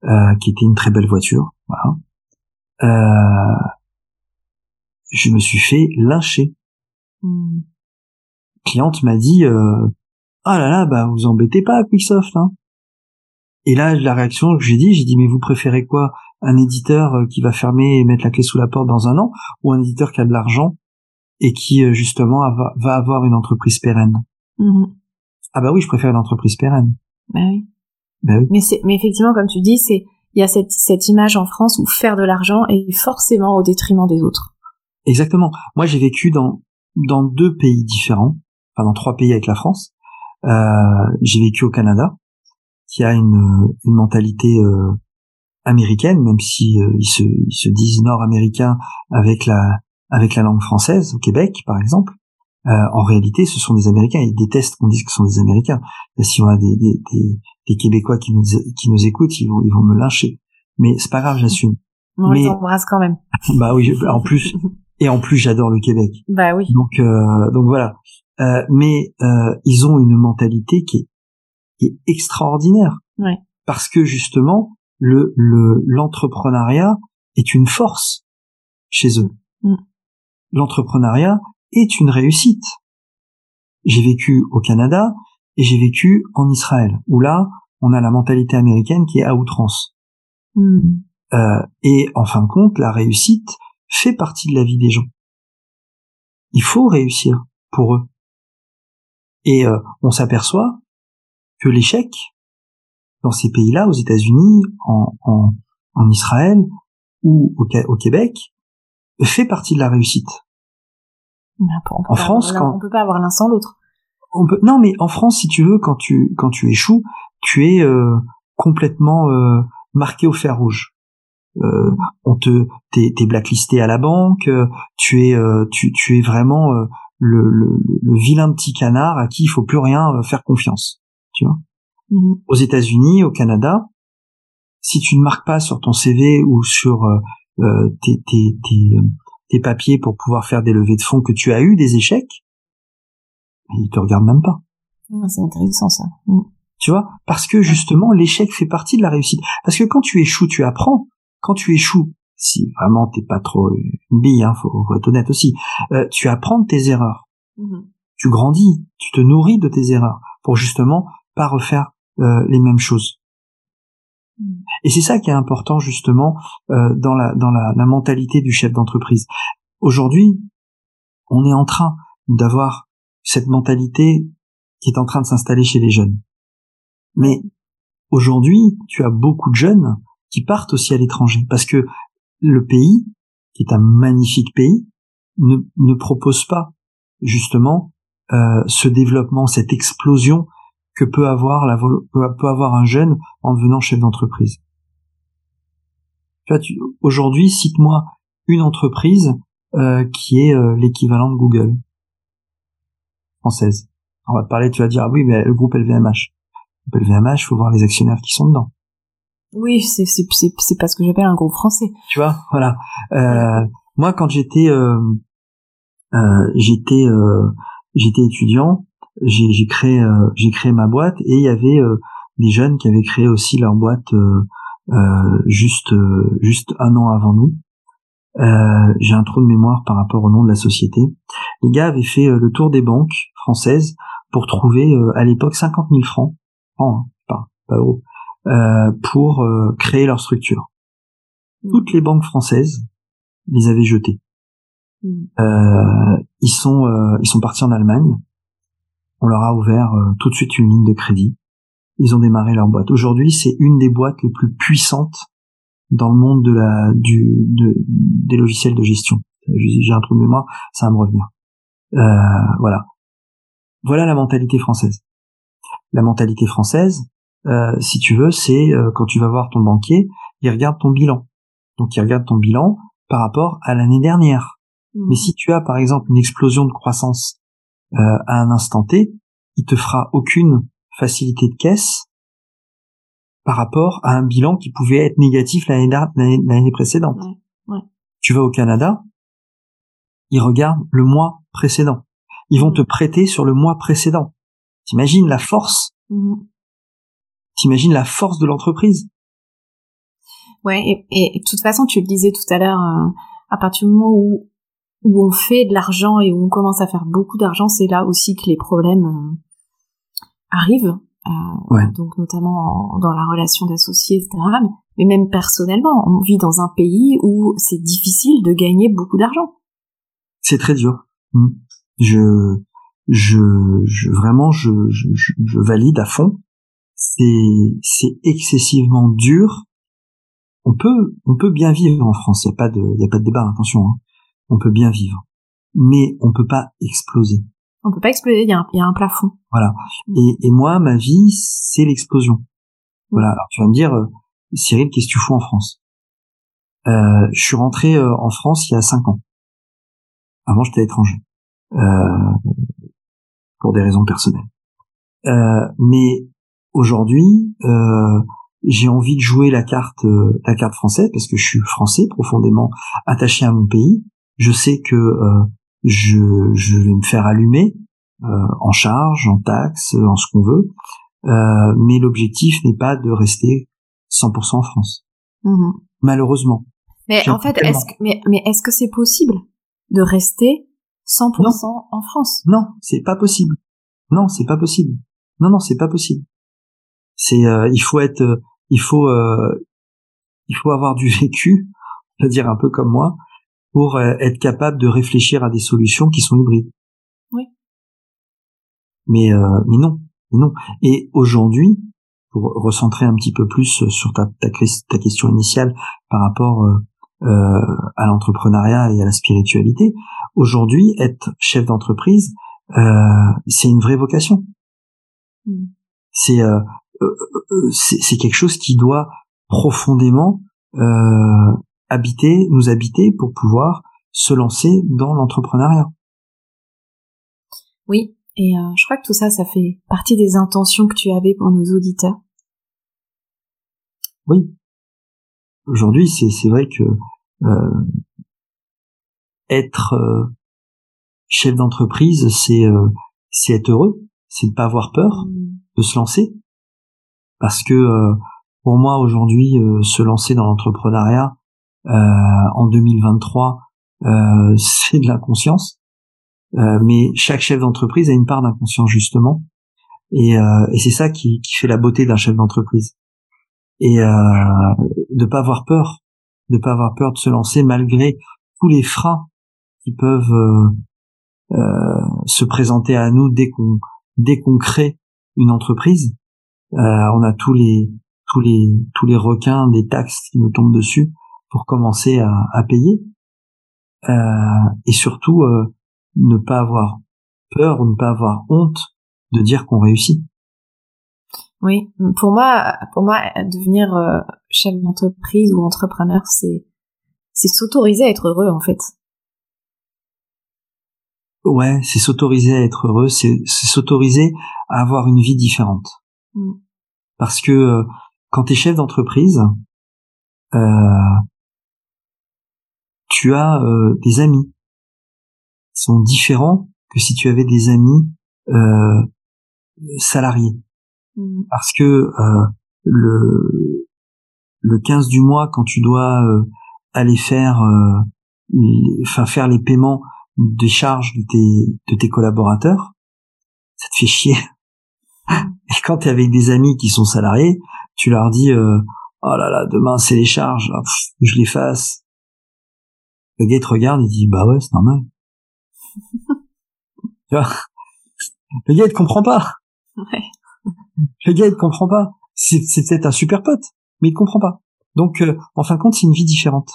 euh, qui était une très belle voiture. Voilà. Euh, je me suis fait lyncher. Hmm cliente m'a dit euh, ah là là bah vous embêtez pas Quicksoft hein. Et là la réaction que j'ai dit j'ai dit mais vous préférez quoi? Un éditeur euh, qui va fermer et mettre la clé sous la porte dans un an ou un éditeur qui a de l'argent et qui euh, justement va avoir une entreprise pérenne? Mm-hmm. Ah bah oui je préfère une entreprise pérenne. Bah oui. Bah oui. Mais c'est mais effectivement comme tu dis c'est il y a cette, cette image en France où faire de l'argent est forcément au détriment des autres. Exactement. Moi, j'ai vécu dans dans deux pays différents enfin dans trois pays avec la France. Euh, j'ai vécu au Canada, qui a une, une mentalité euh, américaine, même si euh, ils, se, ils se disent nord-américains avec la avec la langue française au Québec, par exemple. euh, en réalité, ce sont des Américains. Ils détestent qu'on dise que ce sont des Américains. Et si on a des, des, des, des, Québécois qui nous, qui nous écoutent, ils vont, ils vont me lyncher. Mais c'est pas grave, j'assume. On mais, les embrasse quand même. Bah oui, en plus, et en plus, j'adore le Québec. Bah oui. Donc, euh, donc voilà. Euh, mais euh, ils ont une mentalité qui est, qui est extraordinaire. Ouais. Parce que justement, le l'entrepreneuriat est une force chez eux. Mm. L'entrepreneuriat est une réussite. J'ai vécu au Canada et j'ai vécu en Israël, où là, on a la mentalité américaine qui est à outrance. Mm. Euh, et en fin de compte, la réussite fait partie de la vie des gens. Il faut réussir pour eux. Et euh, on s'aperçoit que l'échec dans ces pays-là, aux États-Unis, en, en, en, Israël ou au, au, Québec, fait partie de la réussite. en France, quand on peut pas avoir l'un sans l'autre. On peut, non, mais en France, si tu veux, quand tu quand tu échoues, tu es euh, complètement euh, marqué au fer rouge. Euh, on te t'es, t'es blacklisté à la banque, tu es tu tu es vraiment le, le, le, vilain petit canard à qui il faut plus rien euh, faire confiance. Tu vois. Mhm. Aux États-Unis, au Canada, si tu ne marques pas sur ton CV ou sur euh, euh, tes, tes, tes, tes, papiers pour pouvoir faire des levées de fonds que tu as eu des échecs, ils te regardent même pas. Ah, c'est intéressant ça. Mhm. Tu vois, parce que justement l'échec fait partie de la réussite. Parce que quand tu échoues, tu apprends. Quand tu échoues, si vraiment t'es pas trop une bille, hein, faut, être honnête aussi, euh, tu apprends de tes erreurs. Mm-hmm. Tu grandis, tu te nourris de tes erreurs pour justement pas refaire euh, les mêmes choses. Mm. Et c'est ça qui est important justement euh, dans la dans la, la mentalité du chef d'entreprise. Aujourd'hui, on est en train d'avoir cette mentalité qui est en train de s'installer chez les jeunes. Mais aujourd'hui, tu as beaucoup de jeunes qui partent aussi à l'étranger parce que le pays, qui est un magnifique pays, ne, ne propose pas justement euh, ce développement, cette explosion que peut avoir la peut avoir un jeune en devenant chef d'entreprise. Aujourd'hui, cite-moi une entreprise euh, qui est euh, l'équivalent de Google française. On va te parler, tu vas dire ah oui, mais le groupe LVMH. Le LVMH, faut voir les actionnaires qui sont dedans. Oui, c'est c'est c'est pas ce que j'appelle un groupe français. Tu vois, voilà. Euh, moi, quand j'étais euh, euh, j'étais euh, j'étais étudiant, j'ai j'ai créé euh, j'ai créé ma boîte et il y avait euh, des jeunes qui avaient créé aussi leur boîte juste juste un an avant nous. j'ai un trou de mémoire par rapport au nom de la société. Les gars avaient fait le tour des banques françaises pour trouver à l'époque 50 000 francs, francs, hein, pas pas euros, pour euh, créer leur structure. Mm. Toutes les banques françaises les avaient jetées. Mm. Euh, ils sont ils sont partis en Allemagne. On leur a ouvert tout de suite une ligne de crédit. Ils ont démarré leur boîte. Aujourd'hui, c'est une des boîtes les plus puissantes dans le monde de la du de, des logiciels de gestion. J'ai un trou de mémoire, ça va me revenir. voilà. Voilà la mentalité française. La mentalité française, euh, si tu veux, c'est euh, quand tu vas voir ton banquier, il regarde ton bilan. Donc il regarde ton bilan par rapport à l'année dernière. Mmh. Mais si tu as par exemple une explosion de croissance euh, à un instant T, il te fera aucune facilité de caisse par rapport à un bilan qui pouvait être négatif l'année précédente. Ouais, Tu vas au Canada, ils regardent le mois précédent. Ils vont Mmh. te prêter sur le mois précédent. T'imagines la force Mmh. T'imagines la force de l'entreprise? Ouais, et, et, de toute façon, tu le disais tout à l'heure, euh, à partir du moment où où on fait de l'argent et où on commence à faire beaucoup d'argent, c'est là aussi que les problèmes euh, arrivent. Euh, Ouais. Donc notamment en- dans la relation d'associés, etc. Mais, mais même personnellement, on vit dans un pays où c'est difficile de gagner beaucoup d'argent. C'est très dur. Mm. Je, je, je vraiment, je, je- je valide à fond. C'est, c'est excessivement dur. On peut, on peut bien vivre en France. Il y a pas de, y a pas de débat. Attention. hein. On peut bien vivre, mais on peut pas exploser. On peut pas exploser, il y, a un- y a un plafond. Voilà. Et, et moi, ma vie, c'est l'explosion. Voilà. Alors tu vas me dire, euh, Cyril, qu'est-ce que tu fous en France? Euh, Je suis rentré euh, en France il y a cinq ans. Avant, j'étais à l'étranger. pour des raisons personnelles. mais aujourd'hui, j'ai envie de jouer la carte la carte française parce que je suis français profondément attaché à mon pays. Je sais que je, je vais me faire allumer en charge, en taxes, en ce qu'on veut. Euh, mais l'objectif n'est pas de rester 100% en France. Mmh. Malheureusement. Mais en fait, est-ce que, mais, mais est-ce que c'est possible de rester 100% en France? Non, c'est pas possible. Non, c'est pas possible. Non, non, c'est pas possible. C'est, euh, il faut être, euh, il faut, euh, il faut avoir du vécu, à dire un peu comme moi, pour être capable de réfléchir à des solutions qui sont hybrides. Oui. Mais, mais non, non. Et aujourd'hui, pour recentrer un petit peu plus sur ta, ta, ta question initiale par rapport euh, euh, à l'entrepreneuriat et à la spiritualité, aujourd'hui, être chef d'entreprise, euh, c'est une vraie vocation. Mm. C'est c'est quelque chose qui doit profondément habiter, nous habiter pour pouvoir se lancer dans l'entrepreneuriat. Oui, et euh, je crois que tout ça, ça fait partie des intentions que tu avais pour nos auditeurs. Oui. Aujourd'hui, c'est vrai que euh, être euh, chef d'entreprise, c'est c'est être heureux, c'est ne pas avoir peur mmh. de se lancer, parce que pour moi aujourd'hui, se lancer dans l'entrepreneuriat en 2023, c'est de l'inconscience euh, mais chaque chef d'entreprise a une part d'inconscience justement, et, euh, et c'est ça qui, qui, fait la beauté d'un chef d'entreprise. Et euh, de pas avoir peur, de pas avoir peur de se lancer malgré tous les freins qui peuvent euh, euh se présenter à nous dès qu'on dès qu'on crée une entreprise. On a tous les tous les tous les requins des taxes qui nous tombent dessus pour commencer à, à payer. et surtout ne pas avoir peur ou ne pas avoir honte de dire qu'on réussit. Oui, pour moi, pour moi, devenir euh, chef d'entreprise ou entrepreneur, c'est c'est s'autoriser à être heureux en fait. Ouais, c'est s'autoriser à être heureux, c'est s'autoriser à avoir une vie différente. Mm. Parce que euh, quand tu es chef d'entreprise, euh, tu as euh, des amis, sont différents que si tu avais des amis euh, salariés. Mmh. Parce que euh, le le 15 du mois, quand tu dois euh, aller faire, enfin faire les paiements des charges de tes de tes collaborateurs, ça te fait chier. Et quand tu es avec des amis qui sont salariés, tu leur dis oh là là, demain c'est les charges, ah, je les fasse. Le gars te regarde, il dit bah ouais, c'est normal. tu vois? Le gars il te comprend pas. Ouais. Le gars il te comprend pas. C'est, peut-être un super pote, mais il te comprend pas. Donc euh, en fin de compte c'est une vie différente.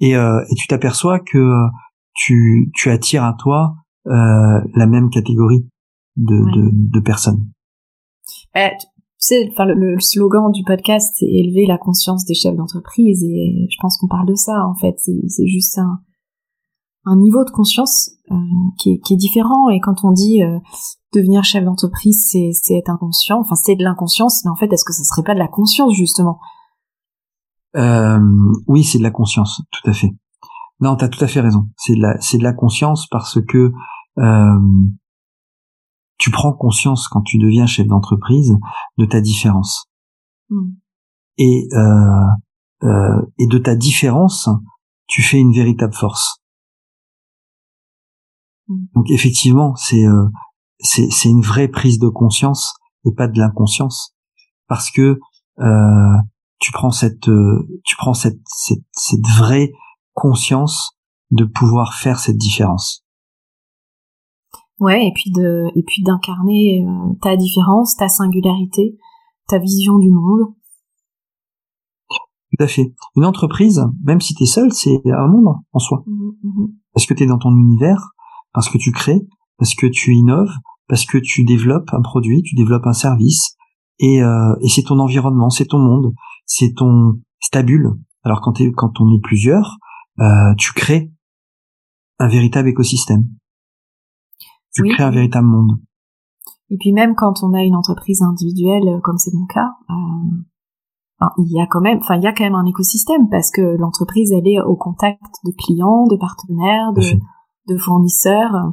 Et, euh, et tu t'aperçois que tu, tu attires à toi euh, la même catégorie de, de, de personnes. Eh, tu sais, enfin le, le, slogan du podcast c'est élever la conscience des chefs d'entreprise et je pense qu'on parle de ça en fait. C'est, juste un un niveau de conscience euh, qui, est, qui, est, différent. Et quand on dit euh, devenir chef d'entreprise, c'est, être inconscient. Enfin, c'est de l'inconscience, mais en fait, est-ce que ça serait pas de la conscience justement? Euh, Oui, c'est de la conscience, tout à fait. Non, t'as tout à fait raison. C'est de la, c'est de la conscience parce que euh, tu prends conscience quand tu deviens chef d'entreprise de ta différence. Hmm. Et euh, et de ta différence, tu fais une véritable force. Mm. Donc effectivement, c'est euh, c'est une vraie prise de conscience et pas de l'inconscience, parce que euh, tu prends cette euh, tu prends cette, cette cette vraie conscience de pouvoir faire cette différence. Ouais, et puis de et puis d'incarner euh, ta différence, ta singularité, ta vision du monde. Tout à fait. Une entreprise, même si tu es seul, c'est un monde en soi. Mmh, mmh. Parce que tu es dans ton univers, parce que tu crées, parce que tu innoves, parce que tu développes un produit, tu développes un service, et, euh, et c'est ton environnement, c'est ton monde, c'est ton stabule. Alors quand, quand on est plusieurs, euh, tu crées un véritable écosystème. Tu crées un véritable monde. Et puis même quand on a une entreprise individuelle, comme c'est mon cas, euh, il y a quand même, enfin il y a quand même un écosystème parce que l'entreprise elle est au contact de clients, de partenaires, de, de fournisseurs.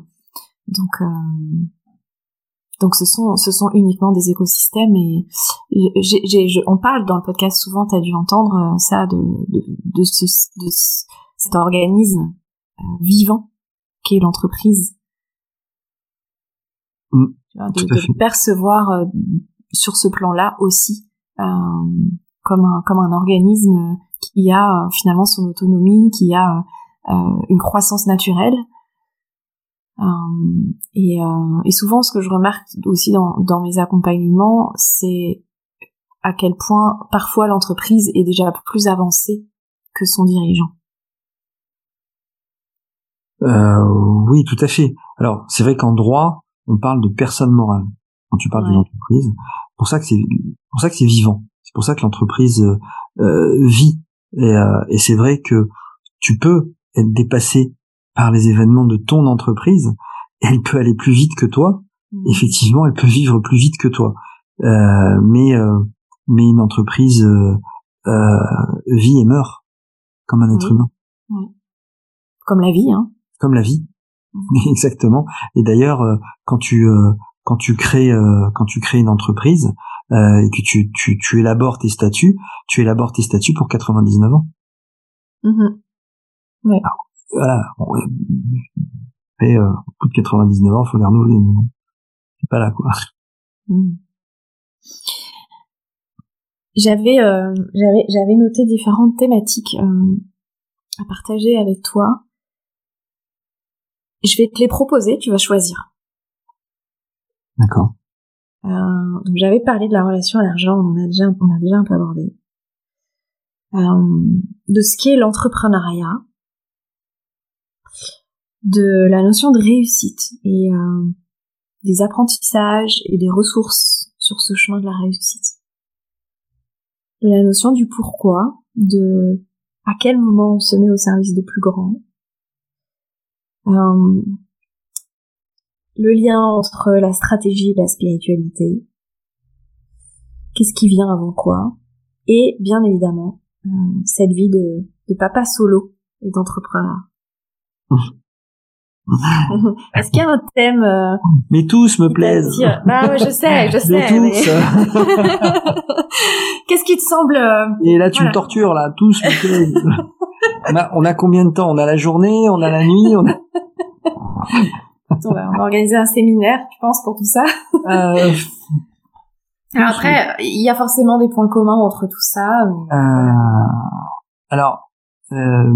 Donc euh, donc ce sont ce sont uniquement des écosystèmes et j'ai, on parle dans le podcast souvent, tu as dû entendre euh, ça de de, de, ce, de cet organisme euh, vivant qui Mm, de, de percevoir euh, sur ce plan-là aussi comme un comme un organisme qui a finalement son autonomie, qui a une croissance naturelle euh, et, euh, et, souvent, ce que je remarque aussi dans, dans mes accompagnements, c'est à quel point parfois l'entreprise est déjà plus avancée que son dirigeant. Euh, oui, tout à fait. Alors, c'est vrai qu'en droit, on parle de personne morale quand tu parles d'une entreprise. Pour ça que c'est pour ça que c'est vivant. C'est pour ça que l'entreprise euh, vit. Et, euh, et c'est vrai que tu peux être dépassé par les événements de ton entreprise, elle peut aller plus vite que toi. Mmh. Effectivement, elle peut vivre plus vite que toi. Euh, mais euh, mais une entreprise euh, euh vit et meurt comme un être humain. Oui. Comme la vie, hein. Comme la vie. exactement. Et d'ailleurs, euh, quand tu quand tu crées quand tu crées une entreprise et que tu, tu tu élabores tes statuts, tu élabores tes statuts pour 99 ans. Mmh. Oui voilà, bon, et euh, au bout de 99 ans, faut les renouveler, mais bon, c'est pas là quoi. Hmm. J'avais euh, j'avais j'avais noté différentes thématiques euh, à partager avec toi. Je vais te les proposer, tu vas choisir. D'accord. Euh, donc j'avais parlé de la relation à l'argent, on en a déjà on a déjà un peu abordé. Euh, de ce qu'est l'entrepreneuriat, de la notion de réussite et euh, des apprentissages et des ressources sur ce chemin de la réussite. De la notion du pourquoi, de à quel moment on se met au service de plus grand. Euh, le lien entre la stratégie et la spiritualité. Qu'est-ce qui vient avant quoi? Et bien évidemment, euh, cette vie de, de papa solo et d'entrepreneur. Est-ce qu'il y a un thème euh, Mais tous me plaisent. Bah ouais, je sais, je sais. Qu'est-ce qui te semble euh, Et là, tu me tortures là. Tous me plaisent. on, a, on a combien de temps? On a la journée, on a la nuit, on a. on, va, organiser un séminaire, tu penses, pour tout ça? Euh... Alors après, il y a forcément des points communs entre tout ça. Mais... Euh... Alors. Euh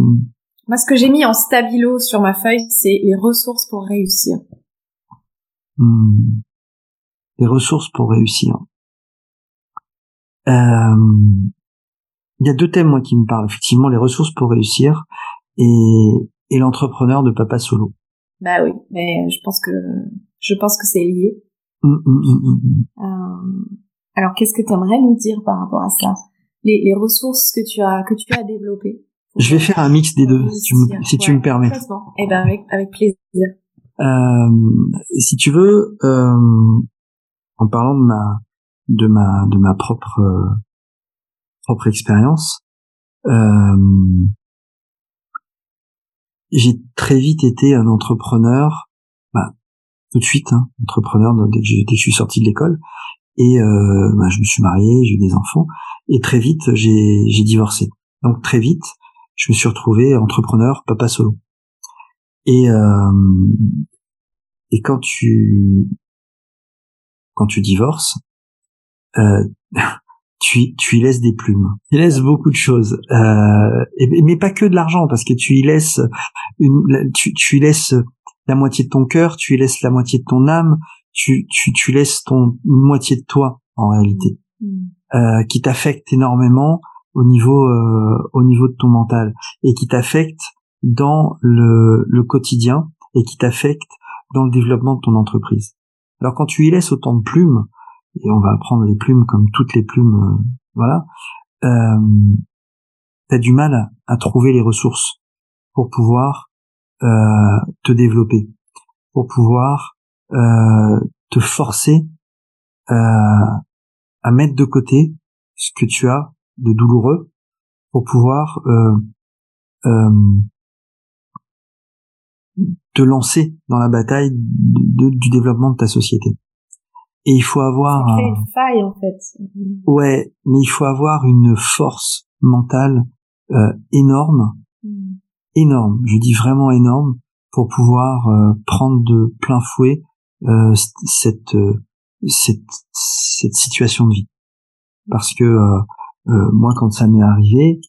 moi, ce que j'ai mis en stabilo sur ma feuille, c'est les ressources pour réussir. Hmm. Les ressources pour réussir. Euh, il y a deux thèmes moi qui me parlent effectivement les ressources pour réussir et, et l'entrepreneur de papa solo. Bah oui, mais je pense que je pense que c'est lié. Hmm, hmm, euh, alors qu'est-ce que tu aimerais nous dire par rapport à ça? Les, les ressources que tu as que tu as développées? Je vais faire un mix des deux, si tu, me, si tu me permets. Eh ben avec, avec plaisir. Euh, si tu veux, euh, en parlant de ma de ma de ma propre euh, propre expérience, euh, j'ai très vite été un entrepreneur, bah, tout de suite, hein, entrepreneur dès que, je suis sorti de l'école, et euh, bah, je me suis marié, j'ai eu des enfants, et très vite j'ai j'ai divorcé. Donc très vite, je me suis retrouvé entrepreneur, papa solo. Et euh, et quand tu quand tu divorces, euh, tu tu y laisses des plumes. Tu y laisses beaucoup de choses, euh, et, mais pas que de l'argent, parce que tu y laisses une, tu, tu y laisses la moitié de ton cœur, tu y laisses la moitié de ton âme, tu tu tu laisses ton moitié de toi en réalité, mmh. euh, qui t'affecte énormément au niveau euh, au niveau de ton mental et qui t'affecte dans le, le quotidien et qui t'affecte dans le développement de ton entreprise. Alors quand tu y laisses autant de plumes, et on va prendre les plumes comme toutes les plumes, euh, voilà, euh, t'as du mal à, trouver les ressources pour pouvoir euh, te développer, pour pouvoir te forcer à, mettre de côté ce que tu as de douloureux pour pouvoir te lancer dans la bataille du développement de ta société. Et il faut avoir ça une faille en fait. Ouais, mais il faut avoir une force mentale euh, énorme, hmm. énorme. Je dis vraiment énorme pour pouvoir euh, prendre de plein fouet euh, cette, cette cette situation de vie. Parce que moi, quand ça m'est arrivé,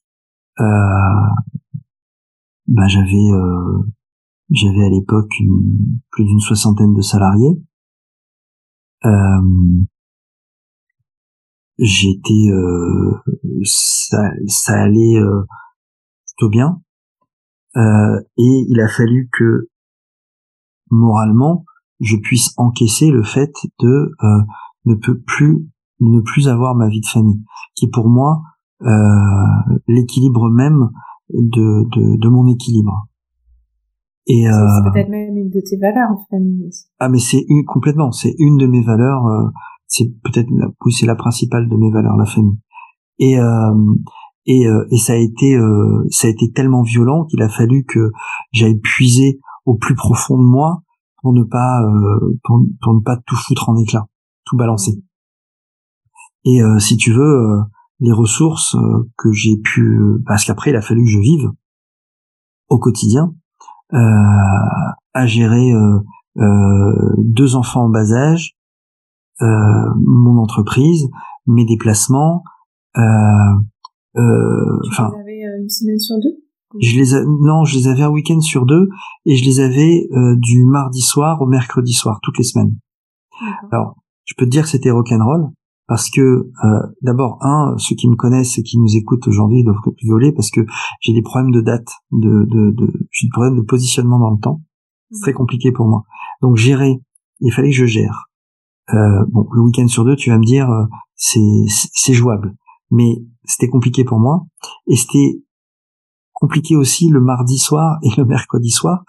bah j'avais j'avais à l'époque plus d'une soixantaine de salariés. Euh, j'étais, euh, ça, ça allait euh, plutôt bien. Et il a fallu que moralement je puisse encaisser le fait de ne peut plus ne plus avoir ma vie de famille, qui pour moi l'équilibre même de, de mon équilibre. Et c'est euh, peut-être même une de tes valeurs en famille. Ah mais c'est une complètement, c'est une de mes valeurs. Euh, c'est peut-être oui c'est la principale de mes valeurs la famille. Et euh, et, et ça a été ça a été tellement violent qu'il a fallu que j'aille puiser au plus profond de moi pour ne pas pour, pour, ne pas tout foutre en éclat, tout balancer. Et si tu veux les ressources que j'ai pu parce qu'après il a fallu que je vive au quotidien euh, à gérer euh, euh, deux enfants en bas âge, mon entreprise, mes déplacements. Enfin, une semaine sur deux? je les non, je les avais un week-end sur deux et je les avais du mardi soir au mercredi soir toutes les semaines. Alors, je peux te dire que c'était rock'n'roll parce que euh, d'abord un ceux qui me connaissent et qui nous écoutent aujourd'hui doivent rigoler parce que j'ai des problèmes de date de de, de j'ai des problèmes de positionnement dans le temps. C'est très compliqué pour moi. Donc gérer. Il fallait que je gère. Euh, bon le week-end sur deux tu vas me dire euh, c'est c'est jouable. Mais c'était compliqué pour moi. Et c'était compliqué aussi le mardi soir et le mercredi soir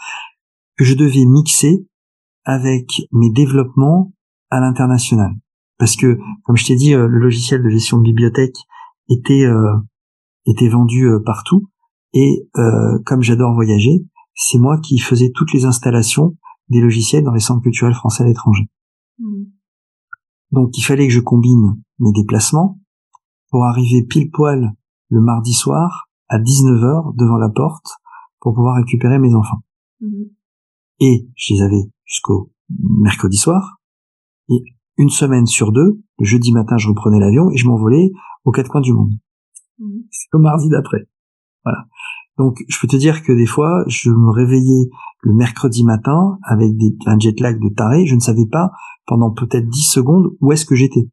que je devais mixer avec mes développements à l'international parce que comme je t'ai dit euh, le logiciel de gestion de bibliothèque était euh, était vendu euh, partout et comme j'adore voyager c'est moi qui faisais toutes les installations des logiciels dans les centres culturels français à l'étranger mmh. donc il fallait que je combine mes déplacements pour arriver pile poil le mardi soir à 19h devant la porte pour pouvoir récupérer mes enfants mmh. et je les avais jusqu'au mercredi soir et une semaine sur deux, le jeudi matin, je reprenais l'avion et je m'envolais aux quatre coins du monde. Mmh. C'est comme mardi d'après. Voilà. Donc, je peux te dire que des fois, je me réveillais le mercredi matin avec des, un jet lag de taré. Je ne savais pas pendant peut-être dix secondes où est-ce que j'étais.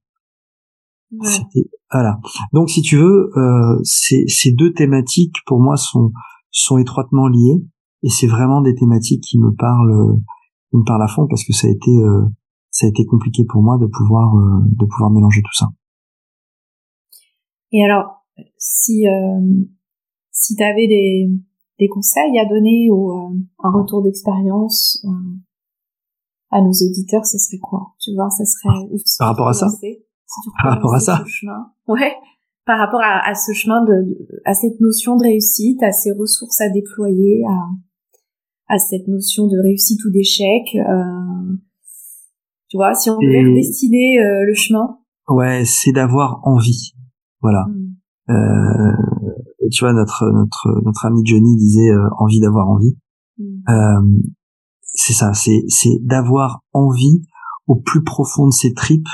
Voilà. Donc, si tu veux, euh, ces, ces deux thématiques pour moi sont sont étroitement liées et c'est vraiment des thématiques qui me parlent, qui me parlent à fond parce que ça a été euh, ça a été compliqué pour moi de pouvoir euh, de pouvoir mélanger tout ça. Et alors, si euh, si tu avais des des conseils à donner ou euh, un retour d'expérience à nos auditeurs, ce serait quoi? Tu vois, ça serait par rapport à ça? par rapport à ça? Ouais, par rapport à, ce chemin de, à cette notion de réussite, à ces ressources à déployer, à à cette notion de réussite ou d'échec. Euh, tu vois, si on devait destiner euh, le chemin. Ouais, c'est d'avoir envie. Voilà. Hmm. Euh, tu vois, notre notre notre ami Johnny disait euh, envie d'avoir envie. Hmm. Euh, c'est ça, c'est c'est d'avoir envie au plus profond de ses tripes,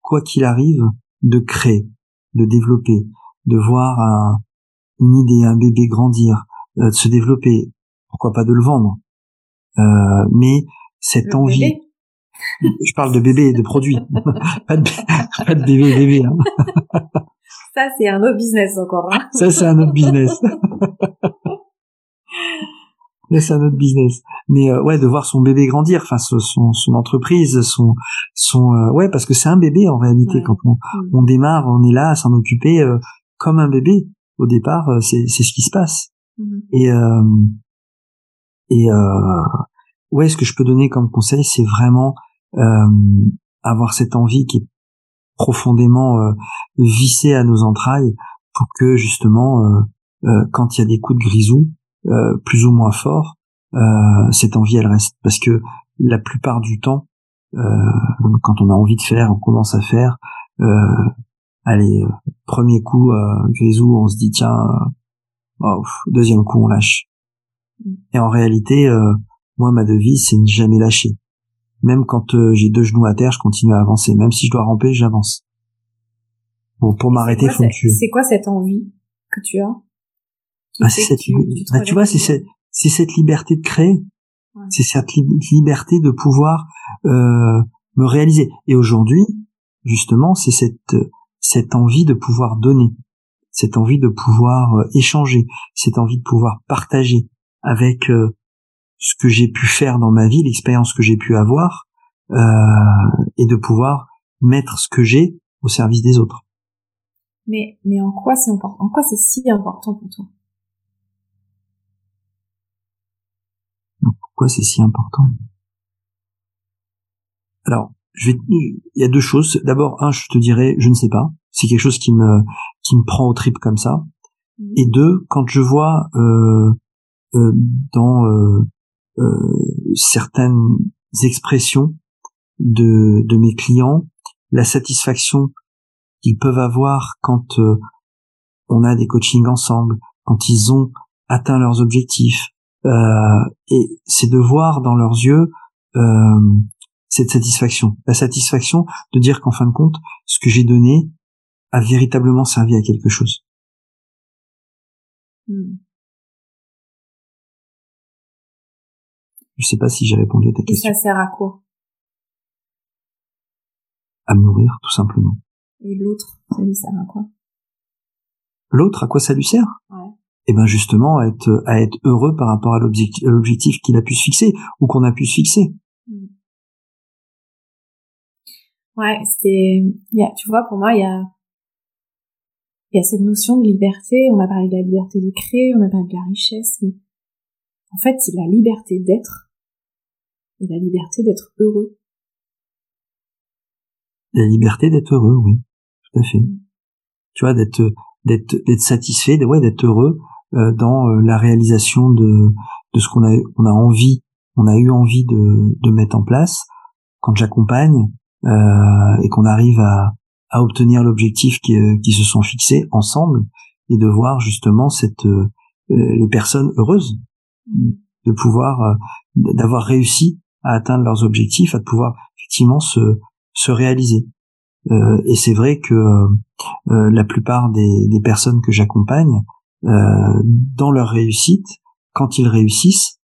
quoi qu'il arrive, de créer, de développer, de voir un, une idée, un bébé grandir, de se développer, pourquoi pas de le vendre. mais cette envie, je parle de bébé et de produits. pas, de, pas de bébé bébé. Hein. Ça, c'est un autre business encore. Hein. Ça, c'est un autre business. Là, c'est un autre business. Mais euh, ouais, de voir son bébé grandir, enfin son, son, entreprise, son son euh, ouais, parce que c'est un bébé en réalité quand on, mm. on démarre, on est là à s'en occuper euh, comme un bébé. Au départ, c'est c'est ce qui se passe. Mm. Et et ouais, ce que je peux donner comme conseil, c'est vraiment avoir cette envie qui est profondément vissée à nos entrailles pour que justement, quand il y a des coups de grisou, plus ou moins forts, cette envie elle reste parce que la plupart du temps, quand on a envie de faire, on commence à faire. allez, premier coup grisou, on se dit tiens, oh, deuxième coup on lâche. Mm. Et en réalité, moi ma devise c'est ne jamais lâcher. Même quand j'ai deux genoux à terre, je continue à avancer. Même si je dois ramper, j'avance. Bon, pour m'arrêter, faut que C'est quoi cette envie que tu as bah, cette, tu, bah, tu vois, c'est cette, c'est cette liberté de créer. C'est cette liberté de pouvoir euh, me réaliser. Et aujourd'hui, justement, c'est cette cette envie de pouvoir donner, cette envie de pouvoir euh, échanger, cette envie de pouvoir partager avec euh, ce que j'ai pu faire dans ma vie, l'expérience que j'ai pu avoir, et de pouvoir mettre ce que j'ai au service des autres. Mais mais en quoi c'est important En quoi c'est si important pour toi? Pourquoi c'est si important? Alors, je vais, il y a deux choses. D'abord, un, je te dirais, je ne sais pas. C'est quelque chose qui me qui me prend au trip comme ça. Mmh. Et deux, quand je vois euh, euh, dans euh, certaines expressions de de mes clients la satisfaction qu'ils peuvent avoir quand on a des coachings ensemble, quand ils ont atteint leurs objectifs, euh, et c'est de voir dans leurs yeux euh, cette satisfaction, la satisfaction de dire qu'en fin de compte, ce que j'ai donné a véritablement servi à quelque chose. Hmm. Je sais pas si j'ai répondu à ta question. Et ça sert à quoi? À me nourrir, tout simplement. Et l'autre, ça lui sert à quoi? L'autre, à quoi ça lui sert? Ouais et eh ben justement à être à être heureux par rapport à l'objectif qu'il a pu se fixer ou qu'on a pu se fixer. Hmm. Ouais, c'est tu vois pour moi il y a il y a cette notion de liberté, on a parlé de la liberté de créer, on a parlé de la richesse, mais en fait, c'est la liberté d'être et la liberté d'être heureux. La liberté d'être heureux, oui, tout à fait. Tu vois, d'être d'être d'être satisfait, d'être heureux euh, dans euh, la réalisation de, de ce qu'on a, envie, on a eu envie de, mettre en place. Quand j'accompagne euh, et qu'on arrive à, obtenir l'objectif qui, qui se sont fixés ensemble et de voir justement cette les personnes heureuses de pouvoir d'avoir réussi à atteindre leurs objectifs, à pouvoir effectivement se se réaliser. Euh, et c'est vrai que euh, la plupart des, personnes que j'accompagne euh, dans leur réussite, quand ils réussissent,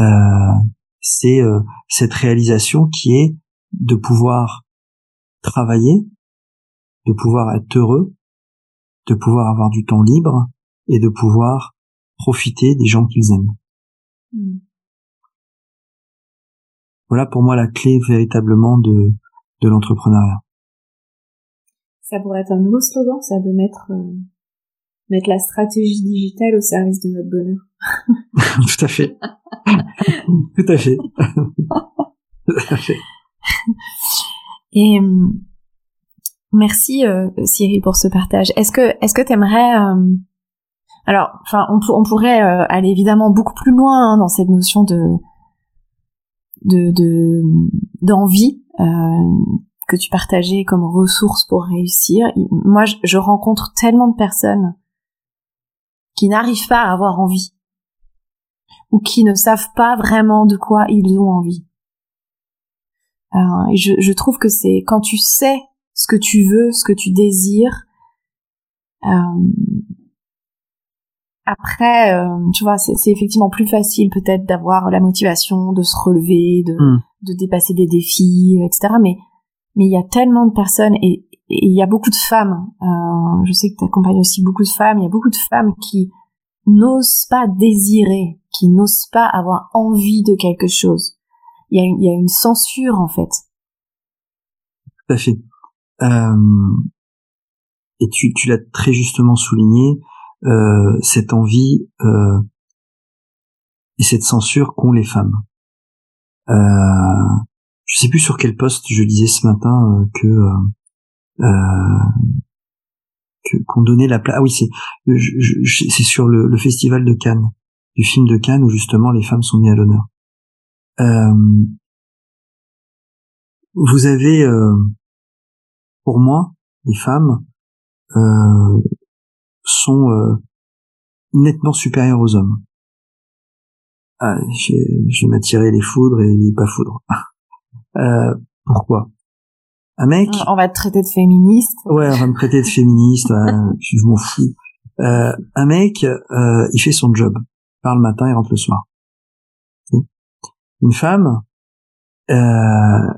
euh, c'est euh, cette réalisation qui est de pouvoir travailler, de pouvoir être heureux, de pouvoir avoir du temps libre et de pouvoir profiter des gens qu'ils aiment. Hmm. Voilà pour moi la clé véritablement de, de l'entrepreneuriat. Ça pourrait être un nouveau slogan, ça, de mettre mettre la stratégie digitale au service de notre bonheur. Tout à fait. Tout à fait. Tout à fait. Et euh, merci euh, Cyril pour ce partage. Est-ce que est-ce que t'aimerais euh, alors enfin on, pourrait aller évidemment beaucoup plus loin hein, dans cette notion de de d'envie que tu partageais comme ressource pour réussir. Moi, je rencontre tellement de personnes qui n'arrivent pas à avoir envie ou qui ne savent pas vraiment de quoi ils ont envie. Euh, je, je, trouve que c'est quand tu sais ce que tu veux, ce que tu désires, euh, après, euh, tu vois, c'est effectivement plus facile peut-être d'avoir la motivation de se relever, de, hmm. de dépasser des défis, etc. Mais mais il y a tellement de personnes et, et il y a beaucoup de femmes, euh, je sais que tu accompagnes aussi beaucoup de femmes, il y a beaucoup de femmes qui n'osent pas désirer, qui n'osent pas avoir envie de quelque chose. Il y a une, il y a une censure en fait. Tout à fait. Euh, et tu, tu l'as très justement souligné, euh, cette envie euh, et cette censure qu'ont les femmes. Euh, je sais plus sur quel poste je disais ce matin que qu'on donnait la place. Ah oui, c'est c'est sur le, festival de Cannes, du film de Cannes où justement les femmes sont mises à l'honneur. Euh, vous avez, euh, pour moi, les femmes euh, sont euh, nettement supérieures aux hommes. Ah, je vais m'attirer les foudres et les pas foudres. Euh, pourquoi? Un mec? On va te traiter de féministe. Ouais, on va me traiter de féministe. je m'en fous. Euh, un mec, euh, il fait son job. Il part le matin, il rentre le soir. Une femme, euh,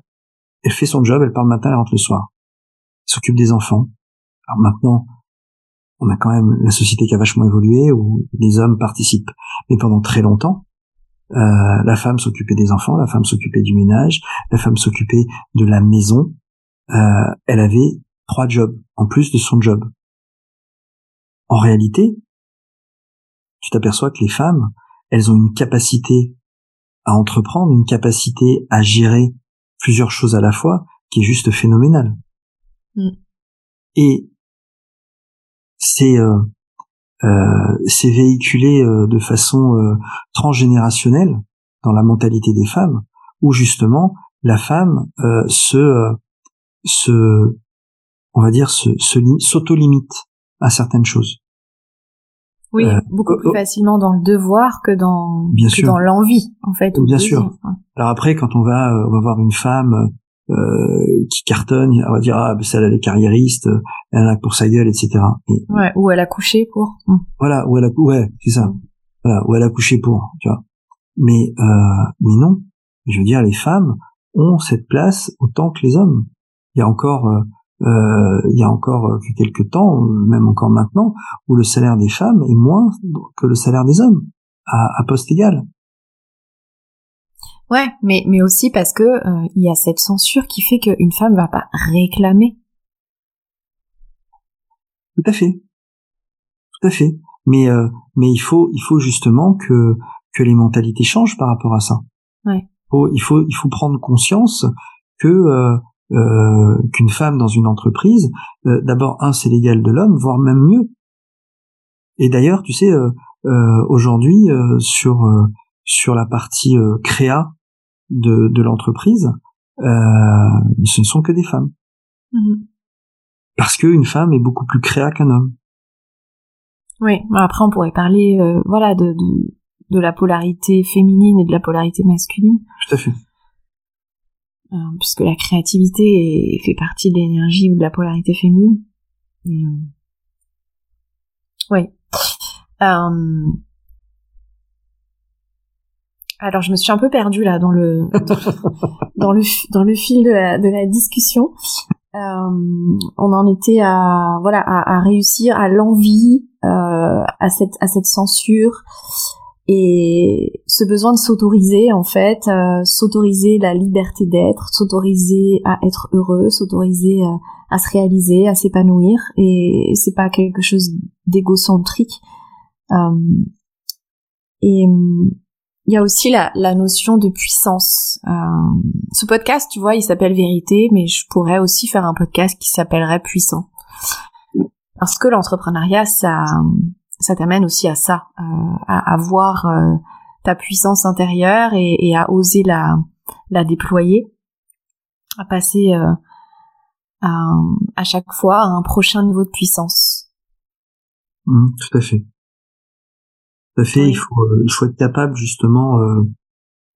elle fait son job, elle part le matin, elle rentre le soir. Elle s'occupe des enfants. Alors maintenant, on a quand même la société qui a vachement évolué où les hommes participent. Mais pendant très longtemps, euh, la femme s'occupait des enfants, la femme s'occupait du ménage, la femme s'occupait de la maison, euh, elle avait trois jobs en plus de son job. En réalité, tu t'aperçois que les femmes, elles ont une capacité à entreprendre, une capacité à gérer plusieurs choses à la fois qui est juste phénoménale. Mm. Et c'est euh, euh, c'est véhiculé euh, de façon euh, transgénérationnelle dans la mentalité des femmes, où justement la femme se se, on va dire, se, s'auto-limite à certaines choses. Oui, euh, beaucoup plus facilement dans le devoir que dans que dans l'envie, en fait. Bien sûr. Alors après, quand on va, on va voir une femme euh, qui cartonne, on va dire ah, ben, celle elle est carriériste, elle a pour sa gueule, etc. ouais, ou elle a couché pour. Hum. Voilà, ou elle a, ouais, c'est ça. Voilà, ou elle a couché pour, tu vois. Mais euh, mais non, je veux dire, les femmes ont cette place autant que les hommes il y a encore euh, euh, il y a encore euh, quelques temps, même encore maintenant, où le salaire des femmes est moins que le salaire des hommes à, à poste égal. Ouais, mais mais aussi parce que il y a cette censure qui fait qu'une femme va pas réclamer. Tout à fait, tout à fait. Mais mais il faut il faut justement que que les mentalités changent par rapport à ça. Ouais. Il faut il faut, il faut prendre conscience que euh, qu'une femme dans une entreprise, euh, d'abord un c'est l'égal de l'homme, voire même mieux. Et d'ailleurs, tu sais, euh, aujourd'hui sur sur la partie créa de, de l'entreprise, ce ne sont que des femmes. Mm-hmm. Parce qu'une femme est beaucoup plus créa qu'un homme. Oui, après on pourrait parler, voilà, de, de, de la polarité féminine et de la polarité masculine. Tout à fait. Euh, puisque la créativité fait partie de l'énergie ou de la polarité féminine. Euh, oui. Alors je me suis un peu perdue là dans le dans, le dans le fil de la, de la discussion. Euh, on en était à voilà à, à réussir à l'envie euh, à cette à cette censure et ce besoin de s'autoriser en fait, euh, s'autoriser la liberté d'être, s'autoriser à être heureux, s'autoriser euh, à se réaliser, à s'épanouir, et c'est pas quelque chose d'égocentrique. Euh, et il y a aussi la, la notion de puissance. ce podcast, tu vois, il s'appelle Vérité, mais je pourrais aussi faire un podcast qui s'appellerait Puissant. Parce que l'entrepreneuriat, ça ça t'amène aussi à ça, euh, à, à, voir euh, ta puissance intérieure et, à oser la, la déployer, à passer euh, à, à, chaque fois à un prochain niveau de puissance. Mmh, tout à fait. Tout à fait. Il faut il faut être capable justement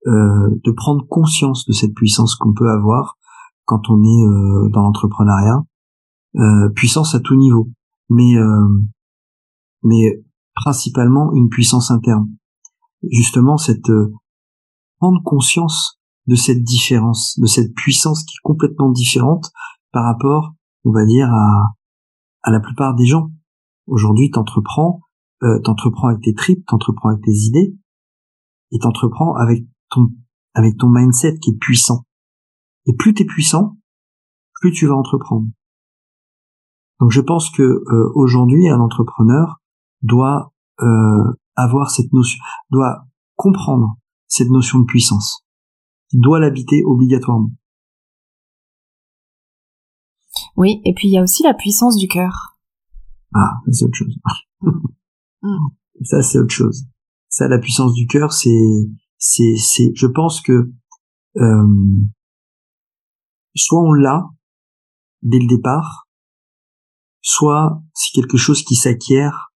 de prendre conscience de cette puissance qu'on peut avoir quand on est dans l'entrepreneuriat. puissance à tout niveau, mais mais principalement une puissance interne. Justement, cette euh, prendre conscience de cette différence, de cette puissance qui est complètement différente par rapport, on va dire, à, à la plupart des gens. Aujourd'hui, t'entreprends, euh, t'entreprends avec tes tripes, t'entreprends avec tes idées, et t'entreprends avec ton avec ton mindset qui est puissant. Et plus t'es puissant, plus tu vas entreprendre. Donc je pense que euh, aujourd'hui, un entrepreneur, doit euh, avoir cette notion, doit comprendre cette notion de puissance. Il doit l'habiter obligatoirement. Oui, et puis il y a aussi la puissance du cœur. Ah, c'est autre chose. Mm. Ça, c'est autre chose. Ça, la puissance du cœur, c'est, c'est, c'est, je pense que euh, soit on l'a dès le départ, soit c'est quelque chose qui s'acquiert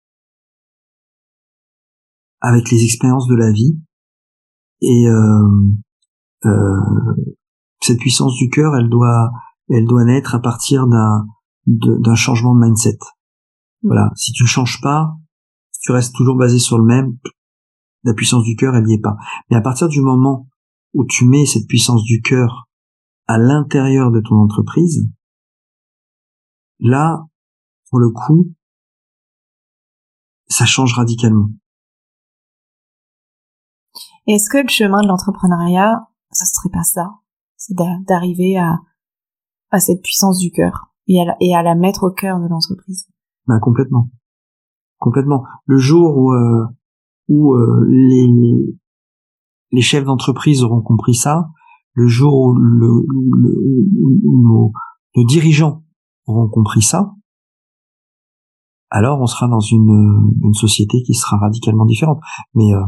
avec les expériences de la vie. Et euh, euh, cette puissance du cœur, elle doit, elle doit naître à partir d'un d'un changement de mindset. Mm. Voilà. Si tu ne changes pas, tu restes toujours basé sur le même, la puissance du cœur, elle n'y est pas. Mais à partir du moment où tu mets cette puissance du cœur à l'intérieur de ton entreprise, là, pour le coup, ça change radicalement. Est-ce que le chemin de l'entrepreneuriat, ça serait pas ça? C'est d'arriver à, à cette puissance du cœur et à, la, et à la mettre au cœur de l'entreprise? Ben complètement, complètement. Le jour où euh, euh, les chefs d'entreprise auront compris ça, le jour où, le, nos, dirigeants auront compris ça, alors on sera dans une, une société qui sera radicalement différente. Mais euh,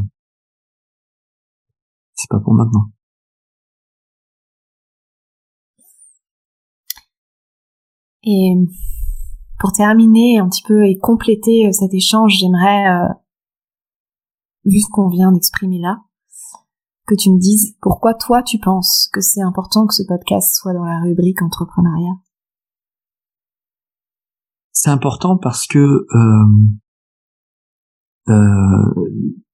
c'est pas pour maintenant. Et pour terminer un petit peu et compléter euh, cet échange, j'aimerais, euh, vu ce qu'on vient d'exprimer là, que tu me dises pourquoi toi tu penses que c'est important que ce podcast soit dans la rubrique entrepreneuriat? C'est important parce que euh, euh,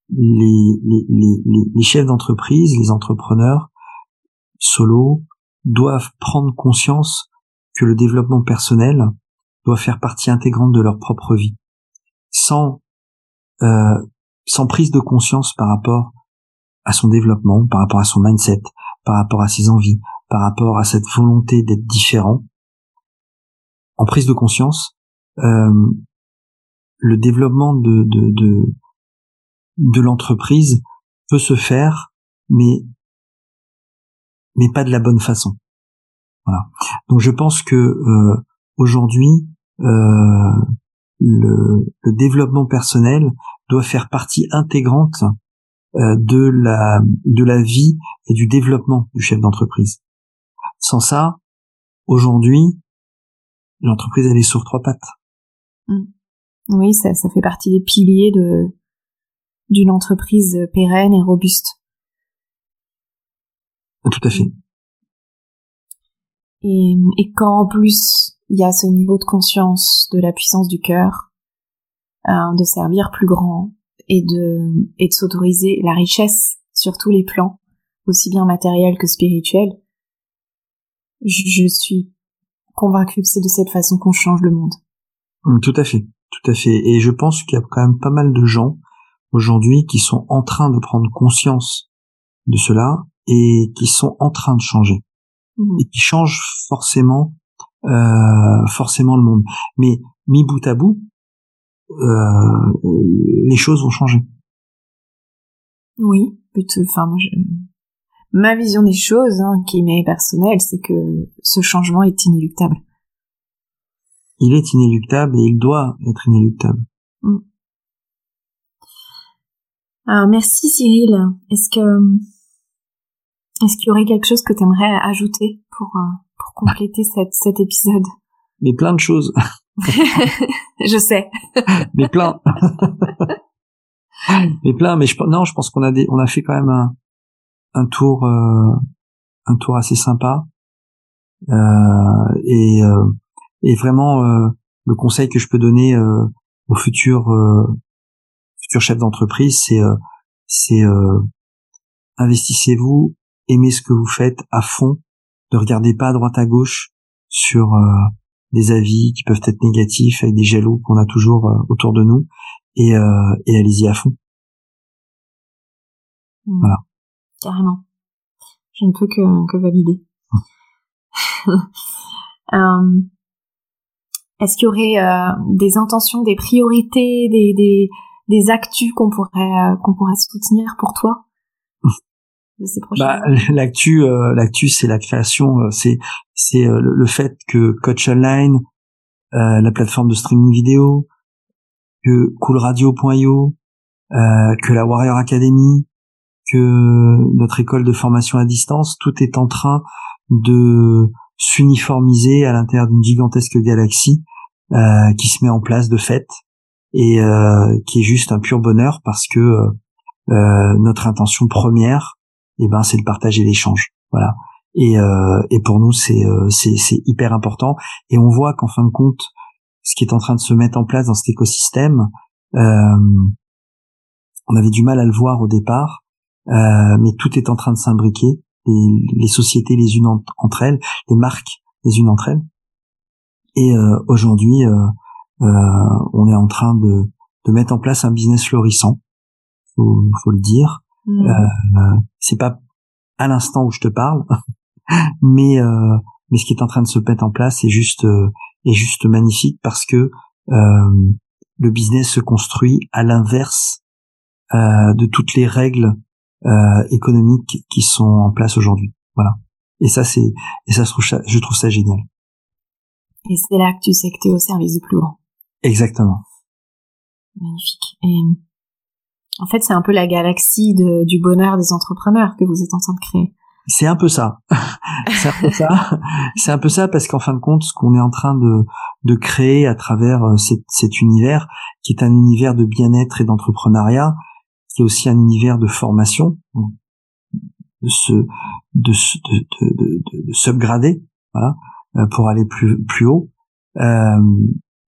les, les, les, les, chefs d'entreprise, les entrepreneurs solo doivent prendre conscience que le développement personnel doit faire partie intégrante de leur propre vie. Sans, euh, sans prise de conscience par rapport à son développement, par rapport à son mindset, par rapport à ses envies, par rapport à cette volonté d'être différent, en prise de conscience, euh, le développement de, de, de, l'entreprise peut se faire, mais mais pas de la bonne façon. Voilà. Donc je pense que euh, aujourd'hui euh, le, le, développement personnel doit faire partie intégrante euh, de la de la vie et du développement du chef d'entreprise. Sans ça, aujourd'hui, l'entreprise elle est sur trois pattes. Mmh. Oui, ça, ça fait partie des piliers de d'une entreprise pérenne et robuste. Tout à fait. Et, et quand en plus il y a ce niveau de conscience de la puissance du cœur, euh, de servir plus grand et de et de s'autoriser la richesse sur tous les plans, aussi bien matériel que spirituel, je, je suis convaincue que c'est de cette façon qu'on change le monde. Tout à fait, tout à fait. Et je pense qu'il y a quand même pas mal de gens aujourd'hui qui sont en train de prendre conscience de cela et qui sont en train de changer mmh. et qui changent forcément euh, forcément le monde. Mais mis bout à bout, euh, les choses vont changer. Oui, plutôt. Enfin, moi, ma vision des choses, hein, qui m'est personnelle, c'est que ce changement est inéluctable. Il est inéluctable et il doit être inéluctable. Mmh. Alors merci Cyril. Est-ce que est-ce qu'il y aurait quelque chose que tu aimerais ajouter pour euh, pour compléter cette, cet épisode Mais plein de choses. je sais. mais plein. mais plein. Mais je non, je pense qu'on a des, on a fait quand même un, un tour euh, un tour assez sympa euh, et euh, et vraiment euh, le conseil que je peux donner aux futurs futur chef d'entreprise, c'est euh, c'est euh, investissez-vous, aimez ce que vous faites à fond, ne regardez pas à droite à gauche sur euh, des avis qui peuvent être négatifs avec des jaloux qu'on a toujours autour de nous et, et allez-y à fond. Mmh. Voilà. Carrément. Je ne peux que, que valider. Est-ce qu'il y aurait des intentions, des priorités, des, des, des actus qu'on pourrait euh, qu'on pourrait soutenir pour toi? De ces prochains bah, L'actu, euh, l'actu, c'est la création, euh, c'est c'est euh, le, fait que Coach Online, la plateforme de streaming vidéo, que coolradio.io, que la Warrior Academy, que notre école de formation à distance, tout est en train de s'uniformiser à l'intérieur d'une gigantesque galaxie euh, qui se met en place de fait et euh, qui est juste un pur bonheur parce que euh, notre intention première, eh ben, c'est de partager l'échange. Voilà. Et, et pour nous, c'est c'est hyper important. Et on voit qu'en fin de compte, ce qui est en train de se mettre en place dans cet écosystème, on avait du mal à le voir au départ, mais tout est en train de s'imbriquer. Les, les, sociétés les unes entre elles, les marques les unes entre elles. Et aujourd'hui, euh, on est en train de, de mettre en place un business florissant, faut, faut le dire. Mm. Euh, c'est pas à l'instant où je te parle, mais euh, mais ce qui est en train de se mettre en place est juste est juste magnifique parce que le business se construit à l'inverse de toutes les règles économiques qui sont en place aujourd'hui. Voilà. Et ça c'est et ça, je trouve ça génial. Et c'est là que tu sais que tu es au service du plus grand. Exactement. Magnifique. Et en fait, c'est un peu la galaxie de, du bonheur des entrepreneurs que vous êtes en train de créer. C'est un peu ça. c'est un peu ça. C'est un peu ça parce qu'en fin de compte, ce qu'on est en train de, de créer à travers euh, cet, cet univers, qui est un univers de bien-être et d'entrepreneuriat, qui est aussi un univers de formation, de se, de, de, de, de, de s'upgrader, voilà, euh, pour aller plus, plus haut. Euh,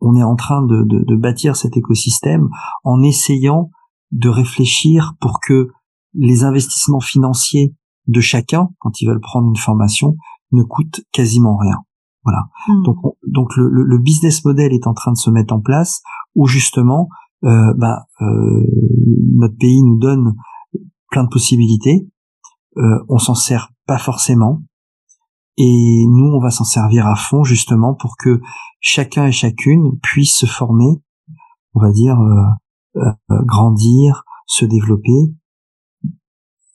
on est en train de, bâtir cet écosystème en essayant de réfléchir pour que les investissements financiers de chacun, quand ils veulent prendre une formation, ne coûtent quasiment rien. Voilà. Hmm. Donc, donc le, le, business model est en train de se mettre en place où justement, euh, bah, euh, notre pays nous donne plein de possibilités. Euh, on s'en sert pas forcément. Et nous, on va s'en servir à fond justement pour que chacun et chacune puisse se former, on va dire, euh, euh, euh, grandir, se développer,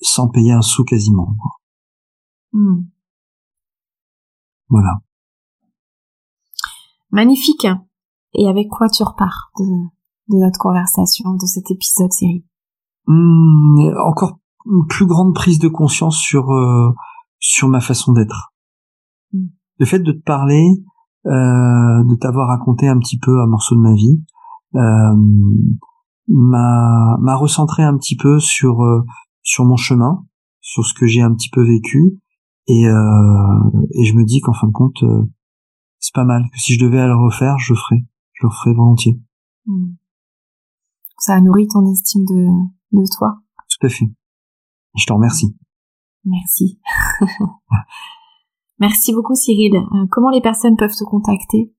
sans payer un sou quasiment. Hmm. Voilà. Magnifique. Et avec quoi tu repars de, de notre conversation, de cet épisode série hmm, Encore une plus grande prise de conscience sur sur ma façon d'être. Hmm. Le fait de te parler, euh, de t'avoir raconté un petit peu un morceau de ma vie, euh, m'a m'a recentré un petit peu sur euh, sur mon chemin, sur ce que j'ai un petit peu vécu, et et je me dis qu'en fin de compte, c'est pas mal. Que si je devais le refaire, je le ferais, je le referais volontiers. Hmm. Ça a nourri ton estime de de toi. Tout à fait. Je te remercie. Merci. Merci beaucoup Cyril. Euh, comment les personnes peuvent te contacter?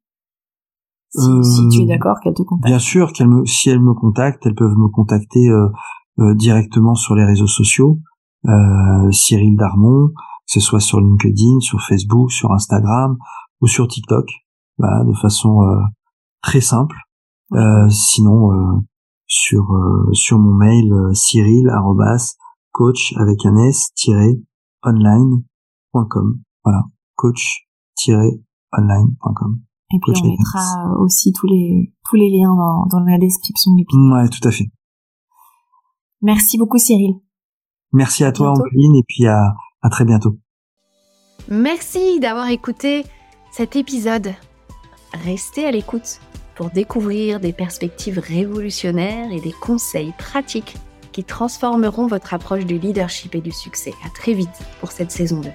Si, tu es euh, d'accord qu'elles te contactent. Bien sûr, qu'elles me, si elles me contactent, elles peuvent me contacter euh, directement sur les réseaux sociaux. Cyril Darmon, que ce soit sur LinkedIn, sur Facebook, sur Instagram ou sur TikTok, voilà, de façon très simple. sinon, sur sur mon mail cyril coach avec un s online.com. Voilà, coach-online.com. Et puis on mettra aussi tous les tous les liens dans, dans la description de l'épisode. Ouais, tout à fait. Merci beaucoup Cyril. Merci à toi Angeline et puis à, à très bientôt. Merci d'avoir écouté cet épisode. Restez à l'écoute pour découvrir des perspectives révolutionnaires et des conseils pratiques qui transformeront votre approche du leadership et du succès. À très vite pour cette saison 2.